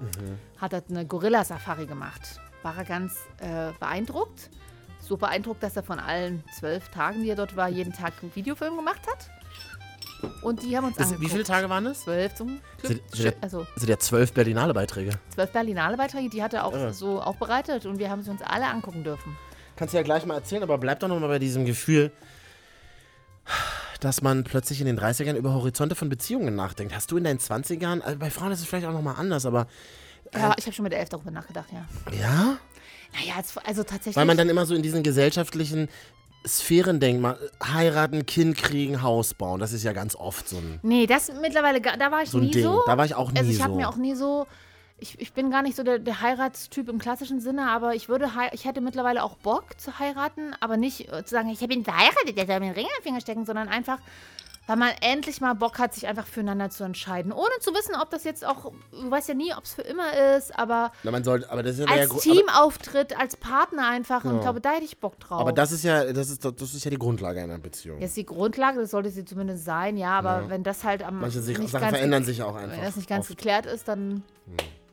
Mhm. Hat dort eine Gorilla-Safari gemacht. War er ganz äh, beeindruckt. So beeindruckt, dass er von allen zwölf Tagen, die er dort war, jeden Tag einen Videofilm gemacht hat. Und die haben uns Das, angeguckt. wie viele Tage waren es? Zwölf zum Glück. Sind- sind- Also Das sind ja zwölf Berlinale Beiträge. zwölf Berlinale Beiträge, die hat er auch Irre. so aufbereitet und wir haben sie uns alle angucken dürfen. Kannst du ja gleich mal erzählen, aber bleib doch noch mal bei diesem Gefühl, dass man plötzlich in den 30ern über Horizonte von Beziehungen nachdenkt. Hast du in deinen 20ern, also bei Frauen ist es vielleicht auch noch mal anders, aber Ja, ich habe schon mit elf darüber nachgedacht, ja. ja? Naja, als- also tatsächlich. Weil man dann immer so in diesen gesellschaftlichen Sphären denkt, mal heiraten, Kind kriegen, Haus bauen. Das ist ja ganz oft so ein, Nee, das mittlerweile, da war ich so nie Ding. so. Da war ich auch nie also ich habe so. mir auch nie so, ich, ich bin gar nicht so der, der Heiratstyp im klassischen Sinne, aber ich würde, ich hätte mittlerweile auch Bock zu heiraten, aber nicht äh, zu sagen, ich habe ihn verheiratet, der soll mir einen Ring in den Finger stecken, sondern einfach, weil man endlich mal Bock hat, sich einfach füreinander zu entscheiden. Ohne zu wissen, ob das jetzt auch, du weißt ja nie, ob es für immer ist, aber Na, man sollte, aber das ist ja der als Gru- Team auftritt, als Partner einfach und Ja. ich glaube, da hätte ich Bock drauf. Aber, das ist ja, das ist, das ist ja die Grundlage einer Beziehung. Jetzt die Grundlage, das sollte sie zumindest sein, ja, aber wenn das halt am Manche sich, nicht Sachen ganz verändern sich auch einfach. Wenn das nicht ganz oft. Hm. geklärt ist, dann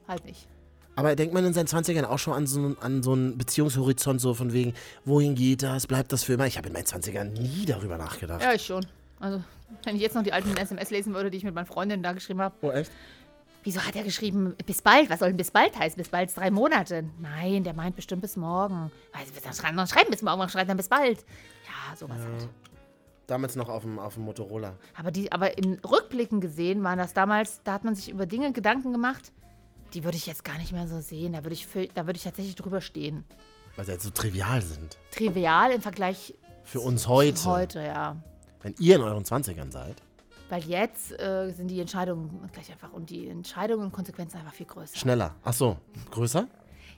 halt nicht. Aber denkt man in seinen 20ern auch schon an so, einen- an so einen Beziehungshorizont, so von wegen, wohin geht das, bleibt das für immer? Ich habe in meinen 20ern nie darüber nachgedacht. Ja, ich schon. Also, wenn ich jetzt noch die alten SMS lesen würde, die ich mit meinen Freundinnen da geschrieben habe. Oh, echt? Wieso hat er geschrieben, bis bald? Was soll denn bis bald heißen? Bis bald ist drei Monate. Nein, der meint bestimmt bis morgen. Weiß, dann schreiben, dann schreiben bis morgen, dann schreiben dann bis bald. Ja, sowas halt. Damals noch auf dem, auf dem Motorola. Aber, die, aber in Rückblicken gesehen waren das damals, da hat man sich über Dinge Gedanken gemacht, die würde ich jetzt gar nicht mehr so sehen. Da würde ich, für, da würde ich tatsächlich drüber stehen. Weil sie halt so trivial sind. Trivial im Vergleich Für uns heute. Heute, ja. Wenn ihr in euren 20ern seid. Weil jetzt äh, sind die Entscheidungen gleich einfach und die Entscheidungen und Konsequenzen einfach viel größer. Schneller. Ach so, größer?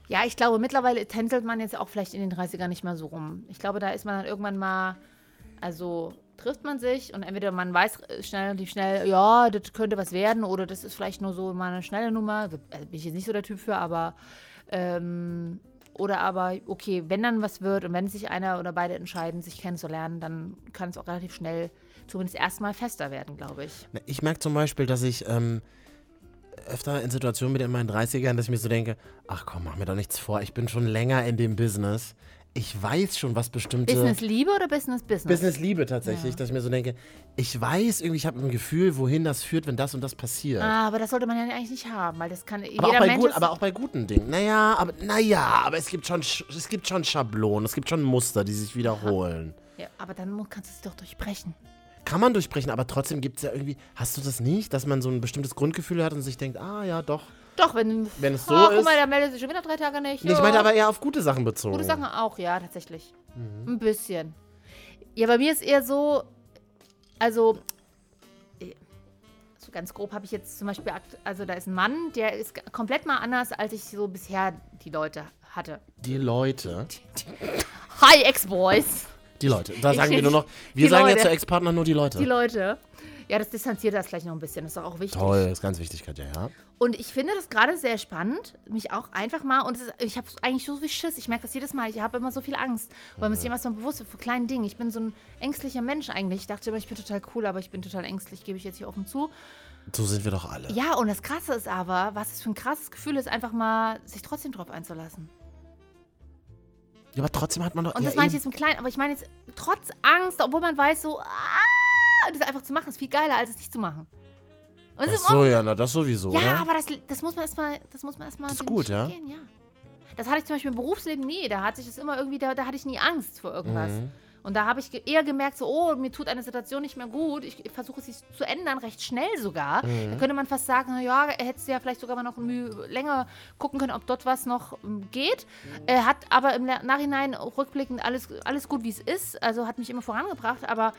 Ja, ich glaube, mittlerweile tänzelt man jetzt auch vielleicht in den 30ern nicht mehr so rum. Ich glaube, da ist man dann irgendwann mal, also trifft man sich und entweder man weiß äh, schnell relativ schnell, ja, das könnte was werden oder das ist vielleicht nur so mal eine schnelle Nummer. Also bin ich jetzt nicht so der Typ für, aber ähm, oder aber, okay, wenn dann was wird und wenn sich einer oder beide entscheiden, sich kennenzulernen, dann kann es auch relativ schnell zumindest erstmal fester werden, glaube ich. Ich merke zum Beispiel, dass ich ähm, öfter in Situationen bin in meinen 30ern, dass ich mir so denke, ach komm, mach mir doch nichts vor, ich bin schon länger in dem Business. Ich weiß schon, was bestimmte... Business Liebe oder Business Business? Business Liebe tatsächlich, dass ich mir so denke, ich weiß irgendwie, ich habe ein Gefühl, wohin das führt, wenn das und das passiert. Ah, aber das sollte man ja eigentlich nicht haben, weil das kann aber, auch jeder bei Mensch gut, aber auch bei guten Dingen. Naja, aber naja, aber es gibt schon Sch- es gibt schon Schablonen, es gibt schon Muster, die sich wiederholen. ja, aber dann kannst du es doch durchbrechen. Kann man durchbrechen, aber trotzdem gibt es ja irgendwie. Hast du das nicht, dass man so ein bestimmtes Grundgefühl hat und sich denkt, ah ja, doch. Doch, wenn, Wenn es so Ah, guck ist. mal, der meldet sich schon wieder drei Tage nicht. Nee, ich Ja. meine aber eher auf gute Sachen bezogen. Gute Sachen auch, ja, tatsächlich. Mhm. Ein bisschen. Ja, bei mir ist eher so, also, äh, so ganz grob habe ich jetzt zum Beispiel, also da ist ein Mann, der ist komplett mal anders, als ich so bisher die Leute hatte. Die Leute. Hi, Ex-Boys. Die Leute. Da Ich- sagen wir nur noch. *laughs* Wir sagen Leute. jetzt zu Ex-Partner nur die Leute. Die Leute. Ja, das distanziert das gleich noch ein bisschen. Das ist doch auch wichtig. Toll, ist ganz wichtig, Katja, ja. Und ich finde das gerade sehr spannend, mich auch einfach mal, und ist, ich habe eigentlich so viel Schiss, ich merke das jedes Mal, ich habe immer so viel Angst, weil man sich immer so bewusst wird vor kleinen Dingen. Ich bin so ein ängstlicher Mensch eigentlich. Ich dachte immer, ich bin total cool, aber ich bin total ängstlich, gebe ich jetzt hier offen zu. So sind wir doch alle. Ja, und das Krasse ist aber, was es für ein krasses Gefühl ist, einfach mal sich trotzdem drauf einzulassen. Ja, aber trotzdem hat man doch. Und ja, das meine ich jetzt im Kleinen, aber ich meine jetzt trotz Angst, obwohl man weiß, so, ah, das einfach zu machen, ist viel geiler, als es nicht zu machen. Und Ach so, ja, na, das sowieso, Ja, oder? aber das, das muss man erstmal, das muss man erstmal. Das ist gut, ja? Gehen, ja. Das hatte ich zum Beispiel im Berufsleben nie. Da hatte ich es immer irgendwie, da, da hatte ich nie Angst vor irgendwas. Mhm. Und da habe ich eher gemerkt, so, oh, mir tut eine Situation nicht mehr gut. Ich versuche sie zu ändern, recht schnell sogar. Mhm. Da könnte man fast sagen, na ja, hättest du ja vielleicht sogar mal noch Mühe, länger gucken können, ob dort was noch ähm, geht. Er hat aber im Na- Nachhinein rückblickend alles, alles gut, wie es ist. Also hat mich immer vorangebracht. Aber,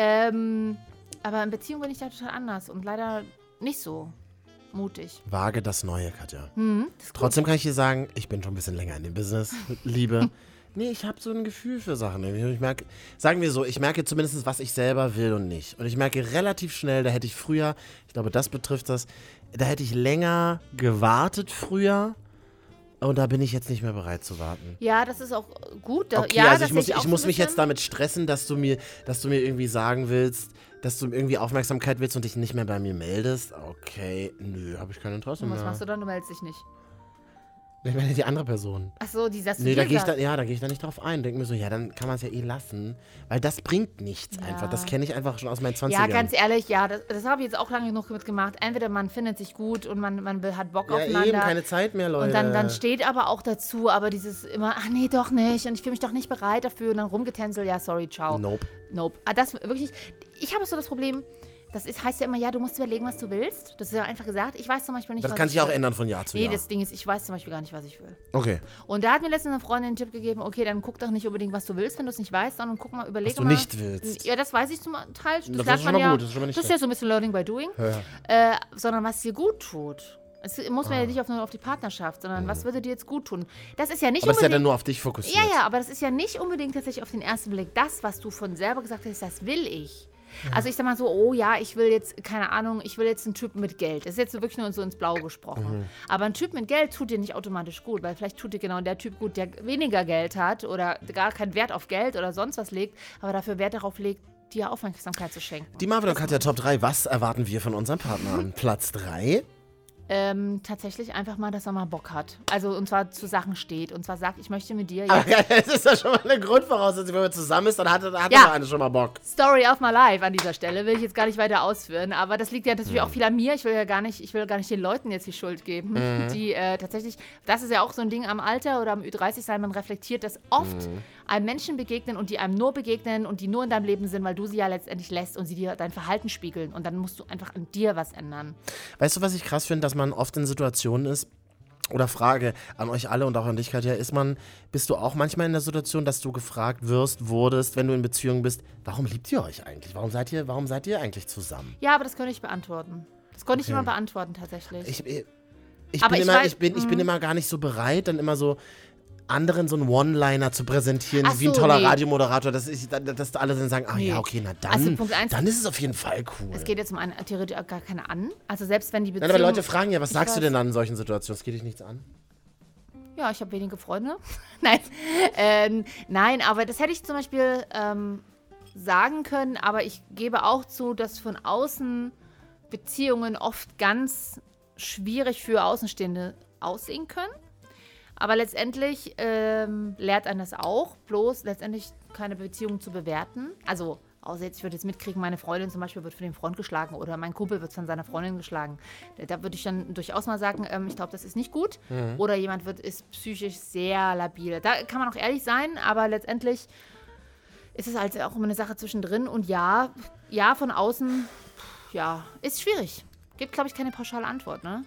ähm, aber in Beziehung bin ich da total anders und leider nicht so mutig. Wage das Neue, Katja. Mhm, das. Trotzdem kann ich dir sagen, ich bin schon ein bisschen länger in dem Business, *laughs* Liebe. *laughs* Nee, ich habe so ein Gefühl für Sachen. Ich merke, sagen wir so, ich merke zumindest, was ich selber will und nicht. Und ich merke relativ schnell, da hätte ich früher, ich glaube, das betrifft das, da hätte ich länger gewartet früher. Und da bin ich jetzt nicht mehr bereit zu warten. Ja, das ist auch gut. Da, Okay, ja, also ich muss, ich so muss mich jetzt damit stressen, dass du mir, dass du mir irgendwie sagen willst, dass du irgendwie Aufmerksamkeit willst und dich nicht mehr bei mir meldest. Okay, nö, habe ich kein Interesse Und was mehr. machst du dann? Du meldest dich nicht. Ich meine die andere Person. Ach so, die sagst du Nee, da gehe ich sagt. da, ja, da gehe ich da nicht drauf ein. Denke mir so, ja, dann kann man es ja eh lassen. Weil das bringt nichts Ja. einfach. Das kenne ich einfach schon aus meinen 20ern. Ja, ganz ehrlich, ja, das, das habe ich jetzt auch lange genug mitgemacht. Entweder man findet sich gut und man, man hat Bock Ja, aufeinander. eben, keine Zeit mehr, Leute. und dann, dann steht aber auch dazu, aber dieses immer, ach nee, doch nicht. Und ich fühle mich doch nicht bereit dafür. Und dann rumgetänzelt, ja, sorry, ciao. Nope. Nope. Ah, das wirklich, ich habe so das Problem, das ist, heißt ja immer, ja, du musst überlegen, was du willst. Das ist ja einfach gesagt. Ich weiß zum Beispiel nicht, Das was kann ich sich auch will. ändern von Jahr zu Nee, Jahr. das Ding ist, ich weiß zum Beispiel gar nicht, was ich will. Okay. Und da hat mir letztens eine Freundin einen Tipp gegeben, okay, dann guck doch nicht unbedingt, was du willst, wenn du es nicht weißt, sondern guck mal, überlege Was du mal. nicht willst. Ja, das weiß ich zum Teil. Das, Das ist schon mal ja, gut, das ist schon mal nicht Das ist ja so ein bisschen Learning by Doing. Ja. Äh, sondern was dir gut tut. Es muss man ja Ah. nicht auf, nur auf die Partnerschaft, sondern was würde dir jetzt gut tun? Das ist ja nicht Aber es ist ja unbedingt. dann nur auf dich fokussiert. ja, ja, aber das ist ja nicht unbedingt tatsächlich auf den ersten Blick das, was du von selber gesagt hast, das will ich. Also ich sag mal so, oh ja, ich will jetzt, keine Ahnung, ich will jetzt einen Typen mit Geld. Das ist jetzt so wirklich nur so ins Blaue gesprochen. Mhm. Aber ein Typ mit Geld tut dir nicht automatisch gut, weil vielleicht tut dir genau der Typ gut, der weniger Geld hat oder gar keinen Wert auf Geld oder sonst was legt, aber dafür Wert darauf legt, dir Aufmerksamkeit zu schenken. Die Marvin und Katja Top 3. Was erwarten wir von unserem Partner *laughs* Platz 3? Ähm, tatsächlich einfach mal, dass er mal Bock hat. Also und zwar zu Sachen steht. Und zwar sagt, ich möchte mit dir Aber jetzt *laughs* es ist ja schon mal eine Grundvoraussetzung, wenn man zusammen ist, dann hat, hat Ja. ja. eine schon mal Bock. Story of my life an dieser Stelle. Will ich jetzt gar nicht weiter ausführen. Aber das liegt ja natürlich auch viel an mir. Ich will ja gar nicht, ich will gar nicht den Leuten jetzt die Schuld geben. Die äh, tatsächlich, das ist ja auch so ein Ding am Alter oder am Ü30 sein, man reflektiert, dass oft einem Menschen begegnen und die einem nur begegnen und die nur in deinem Leben sind, weil du sie ja letztendlich lässt und sie dir dein Verhalten spiegeln. Und dann musst du einfach an dir was ändern. Weißt du, was ich krass finde, dass man oft in Situationen ist, Oder Frage an euch alle und auch an dich, Katja, ist man, bist du auch manchmal in der Situation, dass du gefragt wirst, wurdest, wenn du in Beziehung bist, warum liebt ihr euch eigentlich? Warum seid ihr, warum seid ihr eigentlich zusammen? Ja, aber das könnte ich beantworten. Das konnte ich Okay. immer beantworten, tatsächlich. Ich, ich, ich, Aber bin, ich immer, weiß- ich, bin, ich bin mhm. immer gar nicht so bereit, dann immer so anderen so einen One-Liner zu präsentieren, Ach wie ein so, toller nee. Radiomoderator, dass, ich, dass alle dann sagen, ah Nee. ja, okay, na dann, Also Punkt eins- dann ist es auf jeden Fall cool. es geht jetzt um eine theoretisch auch gar keine an. Also selbst wenn die Nein, Beziehung... aber Leute fragen ja, was sagst du weiß. denn dann in solchen Situationen? Es geht dich nichts an. Ja, ich habe wenige Freunde. *laughs* nein, ähm, nein, aber das hätte ich zum Beispiel ähm, sagen können, aber ich gebe auch zu, dass von außen Beziehungen oft ganz schwierig für Außenstehende aussehen können. Aber letztendlich ähm, lehrt einen das auch, bloß letztendlich keine Beziehung zu bewerten. Also, außer jetzt, ich würde jetzt mitkriegen, meine Freundin zum Beispiel wird von dem Freund geschlagen oder mein Kumpel wird von seiner Freundin geschlagen. Da, würde ich dann durchaus mal sagen, ähm, ich glaube, das ist nicht gut. Oder jemand wird, ist psychisch sehr labil. Da kann man auch ehrlich sein, aber letztendlich ist es halt auch immer eine Sache zwischendrin. Und ja, ja, von außen, ja, ist schwierig. Gibt, glaube ich, keine pauschale Antwort, ne?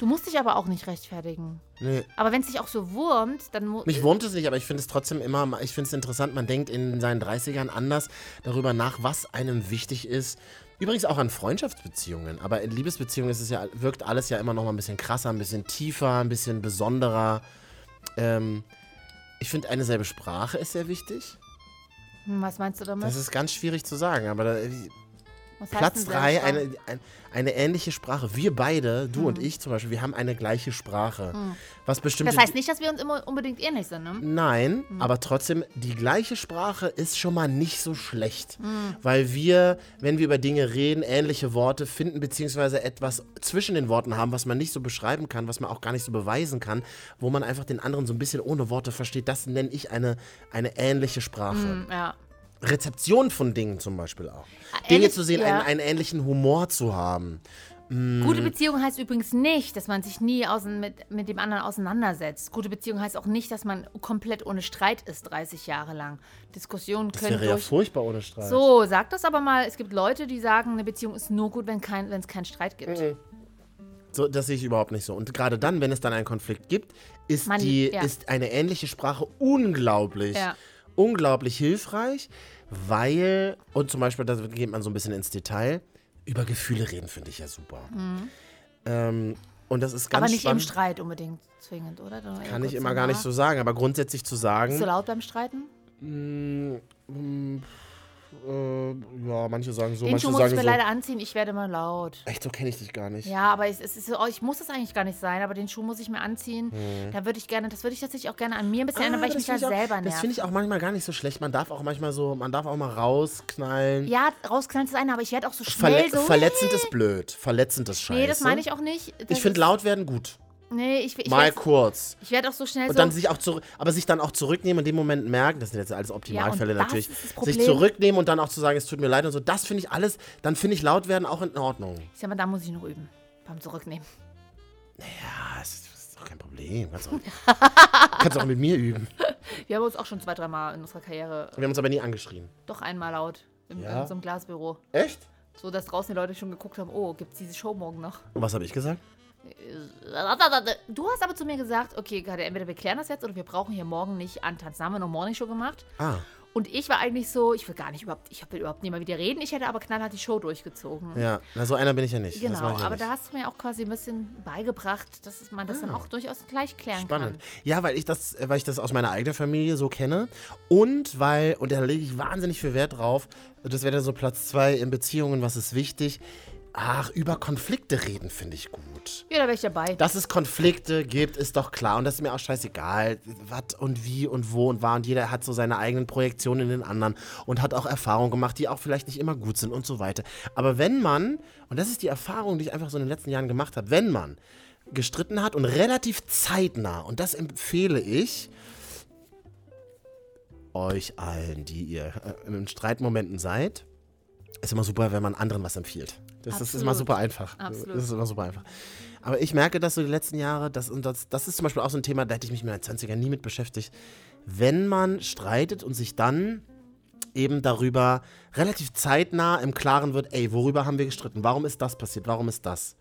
Du musst dich aber auch nicht rechtfertigen. Nee. Aber wenn es dich auch so wurmt, dann muss. Mich wurmt es nicht, aber ich finde es trotzdem immer, ich finde es interessant, man denkt in seinen 30ern anders darüber nach, was einem wichtig ist. Übrigens auch an Freundschaftsbeziehungen, aber in Liebesbeziehungen ist es ja, wirkt alles ja immer noch mal ein bisschen krasser, ein bisschen tiefer, ein bisschen besonderer. Ähm, ich finde, eine selbe Sprache ist sehr wichtig. Hm, Was meinst du damit? Das ist ganz schwierig zu sagen, aber da, Was Platz denn 3, Selbstsprache? eine, ein, eine ähnliche Sprache. Wir beide, du Hm. und ich zum Beispiel, wir haben eine gleiche Sprache. Was bestimmte Das heißt nicht, dass wir uns immer unbedingt ähnlich sind, ne? Nein, Hm. aber trotzdem, die gleiche Sprache ist schon mal nicht so schlecht. Hm. Weil wir, wenn wir über Dinge reden, ähnliche Worte finden, beziehungsweise etwas zwischen den Worten haben, was man nicht so beschreiben kann, was man auch gar nicht so beweisen kann, wo man einfach den anderen so ein bisschen ohne Worte versteht. Das nenne ich eine, eine ähnliche Sprache. Hm, Ja. Rezeption von Dingen zum Beispiel auch. Ah, Dinge zu sehen, ja. einen, einen ähnlichen Humor zu haben. Gute Beziehung heißt übrigens nicht, dass man sich nie mit, mit dem anderen auseinandersetzt. Gute Beziehung heißt auch nicht, dass man komplett ohne Streit ist, 30 Jahre lang. Diskussionen Das können wäre ja durch. furchtbar ohne Streit. so, sag das aber mal. Es gibt Leute, die sagen, eine Beziehung ist nur gut, wenn kein, es keinen Streit gibt. Mhm. So, das sehe ich überhaupt nicht so. Und gerade dann, wenn es dann einen Konflikt gibt, ist, Man- die, ja. ist eine ähnliche Sprache unglaublich, Ja. unglaublich hilfreich, weil, und zum Beispiel, da geht man so ein bisschen ins Detail, über Gefühle reden finde ich ja super. Ähm, und das ist ganz Mhm. aber nicht spannend. im Streit unbedingt zwingend, oder? Dann Kann ich immer gar nicht so sagen, aber grundsätzlich zu sagen. Bist du laut beim Streiten? Mm, mm, äh, ja, manche sagen so, Den manche Schuh muss ich sagen mir so. leider anziehen, ich werde immer laut. Echt, so kenne ich dich gar nicht. Ja, aber es, es ist ich muss das eigentlich gar nicht sein, aber den Schuh muss ich mir anziehen. Da würde ich gerne, das würde ich tatsächlich auch gerne an mir ein bisschen ändern, weil ich Ah, das mich da ich selber Das nerv. finde ich auch manchmal gar nicht so schlecht. Man darf auch manchmal so, man darf auch mal rausknallen. Ja, rausknallen ist eine, aber ich werde auch so schnell Verle so. verletzend ist blöd. Verletzend ist scheiße. nee, das meine ich auch nicht. Das Ich finde laut werden gut. Nee, ich, ich mal werde kurz. ich werd auch so schnell Und so. dann sich auch zurück, aber sich dann auch zurücknehmen und in dem Moment merken, das sind jetzt alles Optimalfälle Ja, natürlich, sich zurücknehmen und dann auch zu sagen, es tut mir leid und so, das finde ich alles, dann finde ich laut werden auch in Ordnung. ich sag mal, da muss ich noch üben. Beim Zurücknehmen. Ja, das ist, das ist doch kein Problem. Kannst auch, *laughs* kannst auch mit mir üben. Wir haben uns auch schon zwei, dreimal in unserer Karriere Wir haben uns aber nie angeschrien. doch einmal laut im, Ja? in so einem Glasbüro. Echt? So, dass draußen die Leute schon geguckt haben, oh, gibt's diese Show morgen noch? Und was habe ich gesagt? Du hast aber zu mir gesagt, okay, gerade entweder wir klären das jetzt oder wir brauchen hier morgen nicht antanzen. Da haben wir noch Morningshow gemacht. Ah, Und ich war eigentlich so, ich will gar nicht überhaupt, ich will überhaupt nicht mit dir reden. Ich hätte aber knallhart die Show durchgezogen. ja. Na, so einer bin ich ja nicht. Genau, ja aber nicht. da hast du mir auch quasi ein bisschen beigebracht, dass man das dann auch durchaus gleich klären Spannend. kann. Ja, weil ich das, weil ich das aus meiner eigenen Familie so kenne und weil, und da lege ich wahnsinnig viel Wert drauf, das wäre dann so Platz zwei in Beziehungen, was ist wichtig? Ach, über Konflikte reden finde ich gut. Ja, da wäre ich dabei. Dass es Konflikte gibt, ist doch klar. Und das ist mir auch scheißegal, was und wie und wo und war. Und jeder hat so seine eigenen Projektionen in den anderen und hat auch Erfahrungen gemacht, die auch vielleicht nicht immer gut sind und so weiter. Aber wenn man, und das ist die Erfahrung, die ich einfach so in den letzten Jahren gemacht habe, wenn man gestritten hat und relativ zeitnah, und das empfehle ich euch allen, die ihr äh, in Streitmomenten seid, ist immer super, wenn man anderen was empfiehlt. Das, das ist immer super einfach. Absolut. Das ist immer super einfach. Aber ich merke, dass so die letzten Jahre, das, und das, das ist zum Beispiel auch so ein Thema, da hätte ich mich in meinen 20ern nie mit beschäftigt. Wenn man streitet und sich dann eben darüber relativ zeitnah im Klaren wird, ey, worüber haben wir gestritten? Warum ist das passiert? Warum ist das?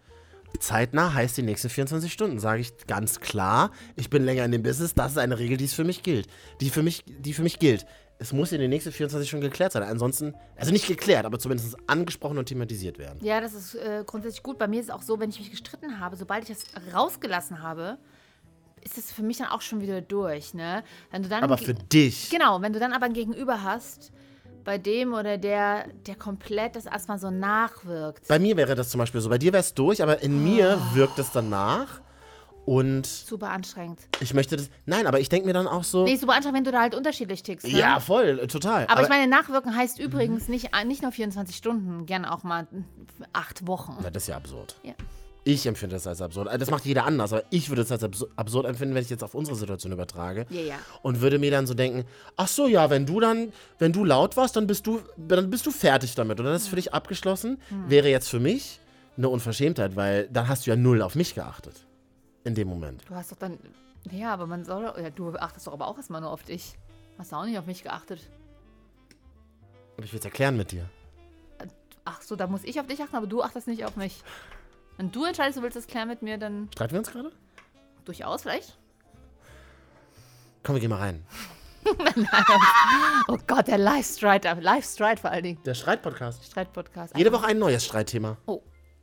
Zeitnah heißt die nächsten 24 Stunden, sage ich ganz klar. Ich bin länger in dem Business, das ist eine Regel, die es für mich gilt. Die für mich, die für mich gilt. Es muss in den nächsten 24 Stunden geklärt sein. Ansonsten, also nicht geklärt, aber zumindest angesprochen und thematisiert werden. Ja, das ist äh, grundsätzlich gut. Bei mir ist es auch so, wenn ich mich gestritten habe, sobald ich das rausgelassen habe, ist es für mich dann auch schon wieder durch, ne? Wenn du dann Aber für dich. Genau, wenn du dann aber ein Gegenüber hast, bei dem oder der, der komplett das erstmal so nachwirkt. Bei mir wäre das zum Beispiel so. Bei dir wäre es durch, aber in mir wirkt es danach. Und Super anstrengend. ich möchte das. Nein, aber ich denke mir dann auch so. Nee, super anstrengend, wenn du da halt unterschiedlich tickst. Ne? ja, voll, äh, total. Aber, ich meine, nachwirken heißt übrigens nicht, äh, nicht nur 24 Stunden, gern auch mal acht Wochen. Na, das ist ja absurd. Ja. Ich empfinde das als absurd. Also Das macht jeder anders, aber ich würde es als absur- absurd empfinden, wenn ich jetzt auf unsere Situation übertrage. Ja, ja. Und würde mir dann so denken, ach so, ja, wenn du dann, wenn du laut warst, dann bist du, dann bist du fertig damit. Und dann ist es für dich abgeschlossen. Hm. Wäre jetzt für mich eine Unverschämtheit, weil dann hast du ja null auf mich geachtet. In dem Moment. Du hast doch dann. Ja, aber man soll. Ja, du achtest doch aber auch erstmal nur auf dich. Hast du auch nicht auf mich geachtet. Und ich will es erklären mit dir. Ach so, da muss ich auf dich achten, aber du achtest nicht auf mich. Wenn du entscheidest, du willst das klären mit mir, dann Streiten wir uns gerade? durchaus vielleicht. Komm, wir gehen mal rein. *laughs* Oh Gott, der Live-Streit, Live-Streit vor allen Dingen. Der Streit-Podcast. Streit-Podcast. Jede Woche ein neues Streitthema. Oh,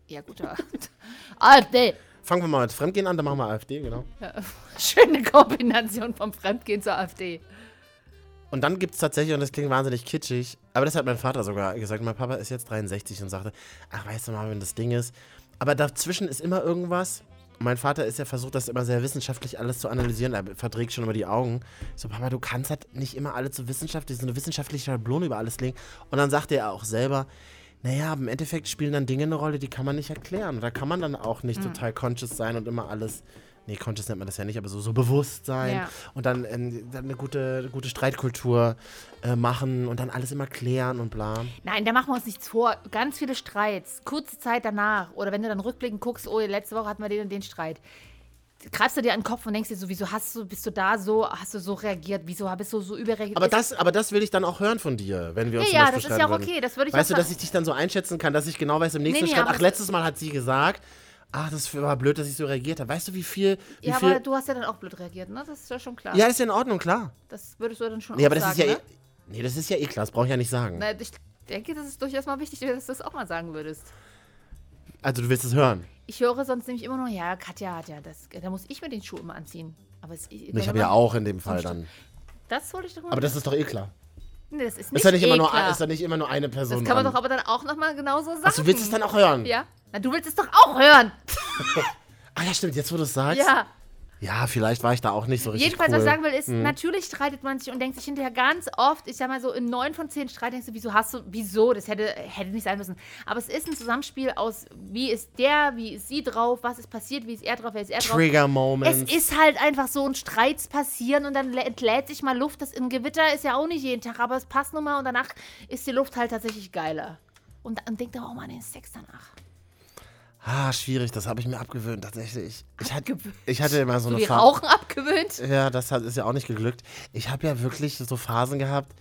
ja gut. *laughs* AfD. Fangen wir mal mit Fremdgehen an, dann machen wir AfD, genau. *laughs* Schöne Kombination vom Fremdgehen zur AfD. Und dann gibt es tatsächlich, und das klingt wahnsinnig kitschig, aber das hat mein Vater sogar gesagt. Mein Papa ist jetzt 63 und sagte, ach, weißt du mal, wenn das Ding ist. Aber dazwischen ist immer irgendwas. Und mein Vater ist ja versucht, das immer sehr wissenschaftlich alles zu analysieren. Er verdreht schon immer die Augen. Ich so, Papa, du kannst halt nicht immer alle zu wissenschaftlich, so eine wissenschaftliche Schablone über alles legen. Und dann sagte er auch selber, naja, im Endeffekt spielen dann Dinge eine Rolle, die kann man nicht erklären. Da kann man dann auch nicht total conscious sein und immer alles. Nee, conscious nennt man das ja nicht, aber so, so bewusst sein Ja. und dann, ähm, dann eine gute, gute Streitkultur äh, machen und dann alles immer klären und bla. Nein, da machen wir uns nichts vor. Ganz viele Streits. Kurze Zeit danach. Oder wenn du dann rückblickend guckst, oh, letzte Woche hatten wir den und den Streit. Greifst du dir an den Kopf und denkst dir so, wieso hast du, bist du da so, hast du so reagiert, wieso bist du so überreagiert? Aber das, aber das will ich dann auch hören von dir, wenn wir uns Ja, ja, das ist ja auch würden. okay, das würde ich Weißt auch du, dass ich dich dann so einschätzen kann, dass ich genau weiß im nächsten Nee, nee, Schritt, ach, es- letztes Mal hat sie gesagt, ach, das war blöd, dass ich so reagiert habe. Weißt du, wie viel, wie ja, viel... aber du hast ja dann auch blöd reagiert, ne? Das ist ja schon klar. ja, ist ja in Ordnung, klar. Das würdest du dann schon Nee, auch aber das sagen, ist ja ne? eh, Nee, das ist ja eh klar, das brauche ich ja nicht sagen. Na, ich denke, das ist durchaus mal wichtig, dass du das auch mal sagen würdest. Also, du willst es hören. Ich höre sonst nämlich immer nur, ja, Katja hat ja das, da muss ich mir den Schuh immer anziehen. Aber es, Ich habe ja auch in dem Fall dann. Das wollte ich doch mal. Aber das ist doch eh klar. nee, das ist Ist nicht, ja nicht, immer eh nur, klar. ist ja nicht immer nur eine Person Das kann man dran. doch aber dann auch nochmal genauso sagen. Ach, du willst es dann auch hören? Ja. Na, du willst es doch auch hören. *laughs* Ah ja, stimmt, jetzt wo du es sagst. Ja. Ja, vielleicht war ich da auch nicht so richtig Jedenfalls, cool. was ich sagen will, ist, natürlich streitet man sich und denkt sich hinterher ganz oft, ich sag mal so, in neun von zehn Streit denkst du, wieso hast du, wieso, das hätte, hätte nicht sein müssen. Aber es ist ein Zusammenspiel aus, wie ist der, wie ist sie drauf, was ist passiert, wie ist er drauf, wer ist er drauf. Trigger Es Moments. ist halt einfach so ein Streits passieren und dann lä- entlädt sich mal Luft. Das in Gewitter ist ja auch nicht jeden Tag, aber es passt nun mal und danach ist die Luft halt tatsächlich geiler. Und, und denkt doch auch mal an den Sex danach. Ah, schwierig, das habe ich mir abgewöhnt, tatsächlich. Ich, hat, ich hatte immer so So eine Phase. Rauchen abgewöhnt. Ja, das hat, ist ja auch nicht geglückt. Ich habe ja wirklich so Phasen gehabt.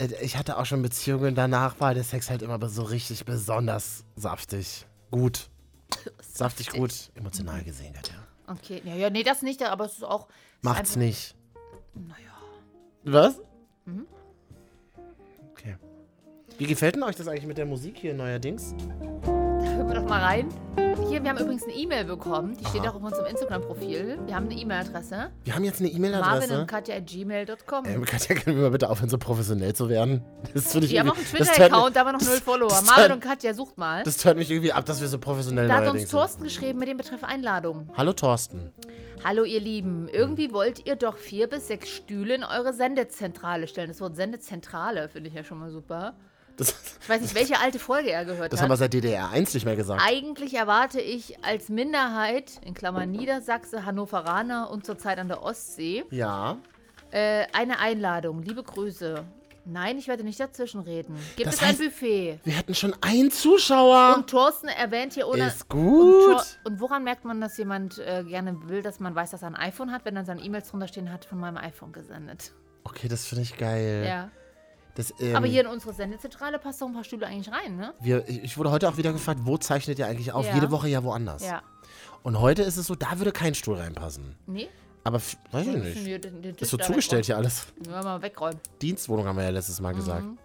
äh, Ich hatte auch schon Beziehungen, danach war der Sex halt immer so richtig besonders saftig. Gut. *laughs* Saftig gut. Emotional gesehen, Katja. Okay, ja, ja, nee, das nicht, aber es ist auch. es ist Macht's einfach- nicht. Naja. Was? Mhm. Okay. Wie gefällt denn euch das eigentlich mit der Musik hier neuerdings? Hören wir doch mal rein. Hier, wir haben übrigens eine E-Mail bekommen. Die steht Aha. auch auf unserem Instagram-Profil. Wir haben eine E-Mail-Adresse. Wir haben jetzt eine Marvin E-Mail-Adresse. und Katja at gmail.com. Ähm, Katja, können wir mal bitte aufhören, so professionell zu werden? Das finde ich Wir haben auch einen das Twitter-Account, da haben wir noch null Follower. das Marvin turnt- und Katja, sucht mal. Das tönt mich irgendwie ab, dass wir so professionell Da hat uns neuerdings sind. Thorsten geschrieben mit dem Betreff Einladung. Hallo Thorsten. Hallo ihr Lieben, irgendwie wollt ihr doch vier bis sechs Stühle in eure Sendezentrale stellen. Das Wort Sendezentrale finde ich ja schon mal super. Das, Ich weiß nicht, welche alte Folge er gehört das hat. haben wir seit DDR 1 nicht mehr gesagt. Eigentlich erwarte ich als Minderheit, in Klammern Niedersachse, Hannoveraner und zurzeit an der Ostsee, Ja. äh, eine Einladung. Liebe Grüße. Nein, ich werde nicht dazwischenreden. Gibt Das es ein heißt- Buffet? Wir hatten schon einen Zuschauer. Und Thorsten erwähnt hier ohne. Ist Und, gut. Thor- und woran merkt man, dass jemand äh, gerne will, dass man weiß, dass er ein iPhone hat, wenn dann seine E-Mails drunter stehen hat, von meinem iPhone gesendet? Okay, das finde ich geil. Ja. Das, ähm, Aber hier in unsere Sendezentrale passt doch ein paar Stühle eigentlich rein, ne? wir, ich wurde heute auch wieder gefragt, wo zeichnet ihr eigentlich auf? Ja. Jede Woche ja woanders. Ja. Und heute ist es so, da würde kein Stuhl reinpassen. Nee? Aber weiß ich Wir nicht. den, den Ist so zugestellt hier alles. wegräumen. Ja, mal wegräumen. Dienstwohnung haben wir ja letztes Mal gesagt. Mhm.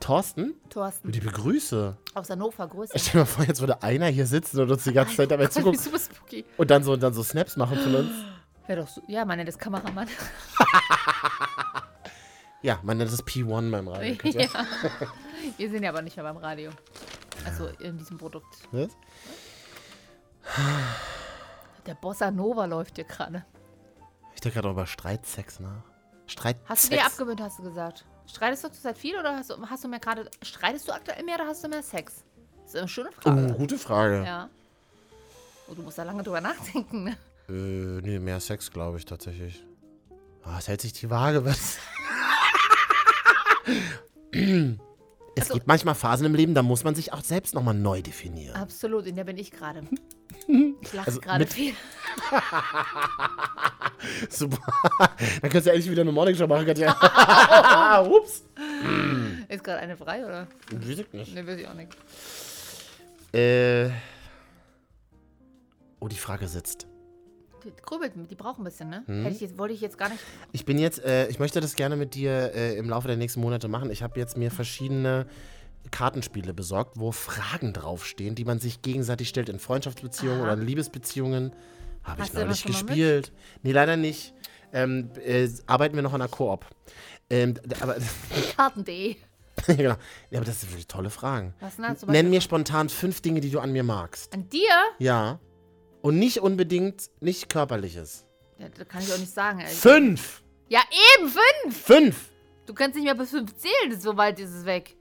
Thorsten, Thorsten, die begrüße. aus Hannover, Grüße. Stell dir mal vor, jetzt würde einer hier sitzen und uns die ganze Zeit dabei zugucken Super spooky. und dann so, dann so Snaps machen von uns. Wäre doch so, ja, nennt das Kameramann. *laughs* Ja, man nennt das P1 beim Radio. *laughs* Ja. Wir sind ja aber nicht mehr beim Radio. Also in diesem Produkt. Was? Der Bossa Nova läuft hier gerade. Ich denke gerade über Streitsex nach. Streitsex. Hast du dir abgewöhnt, hast du gesagt? Streitest du zurzeit viel oder hast du, hast du mehr gerade. Streitest du aktuell mehr oder hast du mehr Sex? Das ist eine schöne Oh, Frage. gute Frage. Ja. Oh, du musst da lange drüber nachdenken. Ne? Äh, nee, mehr Sex, glaube ich, tatsächlich. Ah, es hält sich die Waage. Was? Es Also- gibt manchmal Phasen im Leben, da muss man sich auch selbst nochmal neu definieren. Absolut, in der bin ich gerade. Ich lache Also gerade viel. *laughs* Super. Dann könntest du endlich wieder eine Morningshow machen, Katja. *laughs* *laughs* Ups. Ist gerade eine frei, oder? Weiß ich nicht. Ne, weiß ich auch nicht. Äh. Oh, die Frage sitzt. Die grübelt, die braucht ein bisschen, ne? Hm? Hätte ich jetzt, wollte ich jetzt gar nicht. Ich bin jetzt, äh, ich möchte das gerne mit dir äh, im Laufe der nächsten Monate machen. Ich habe jetzt mir verschiedene Kartenspiele besorgt, wo Fragen draufstehen, die man sich gegenseitig stellt in Freundschaftsbeziehungen Aha. oder in Liebesbeziehungen. Habe ich neulich mit? gespielt. Nee, leider nicht. Ähm, äh, arbeiten wir noch an der Koop. Ähm, aber, *laughs* Karten.de. *laughs* genau. Ja, aber das sind wirklich tolle Fragen. Was denn Nenn mir spontan fünf Dinge, die du an mir magst. An dir? Ja. Und nicht unbedingt nicht körperliches. Ja, das kann ich auch nicht sagen. Ey. Fünf! Ja, eben, fünf! Fünf! Du kannst nicht mehr bis fünf zählen, so weit ist es weg.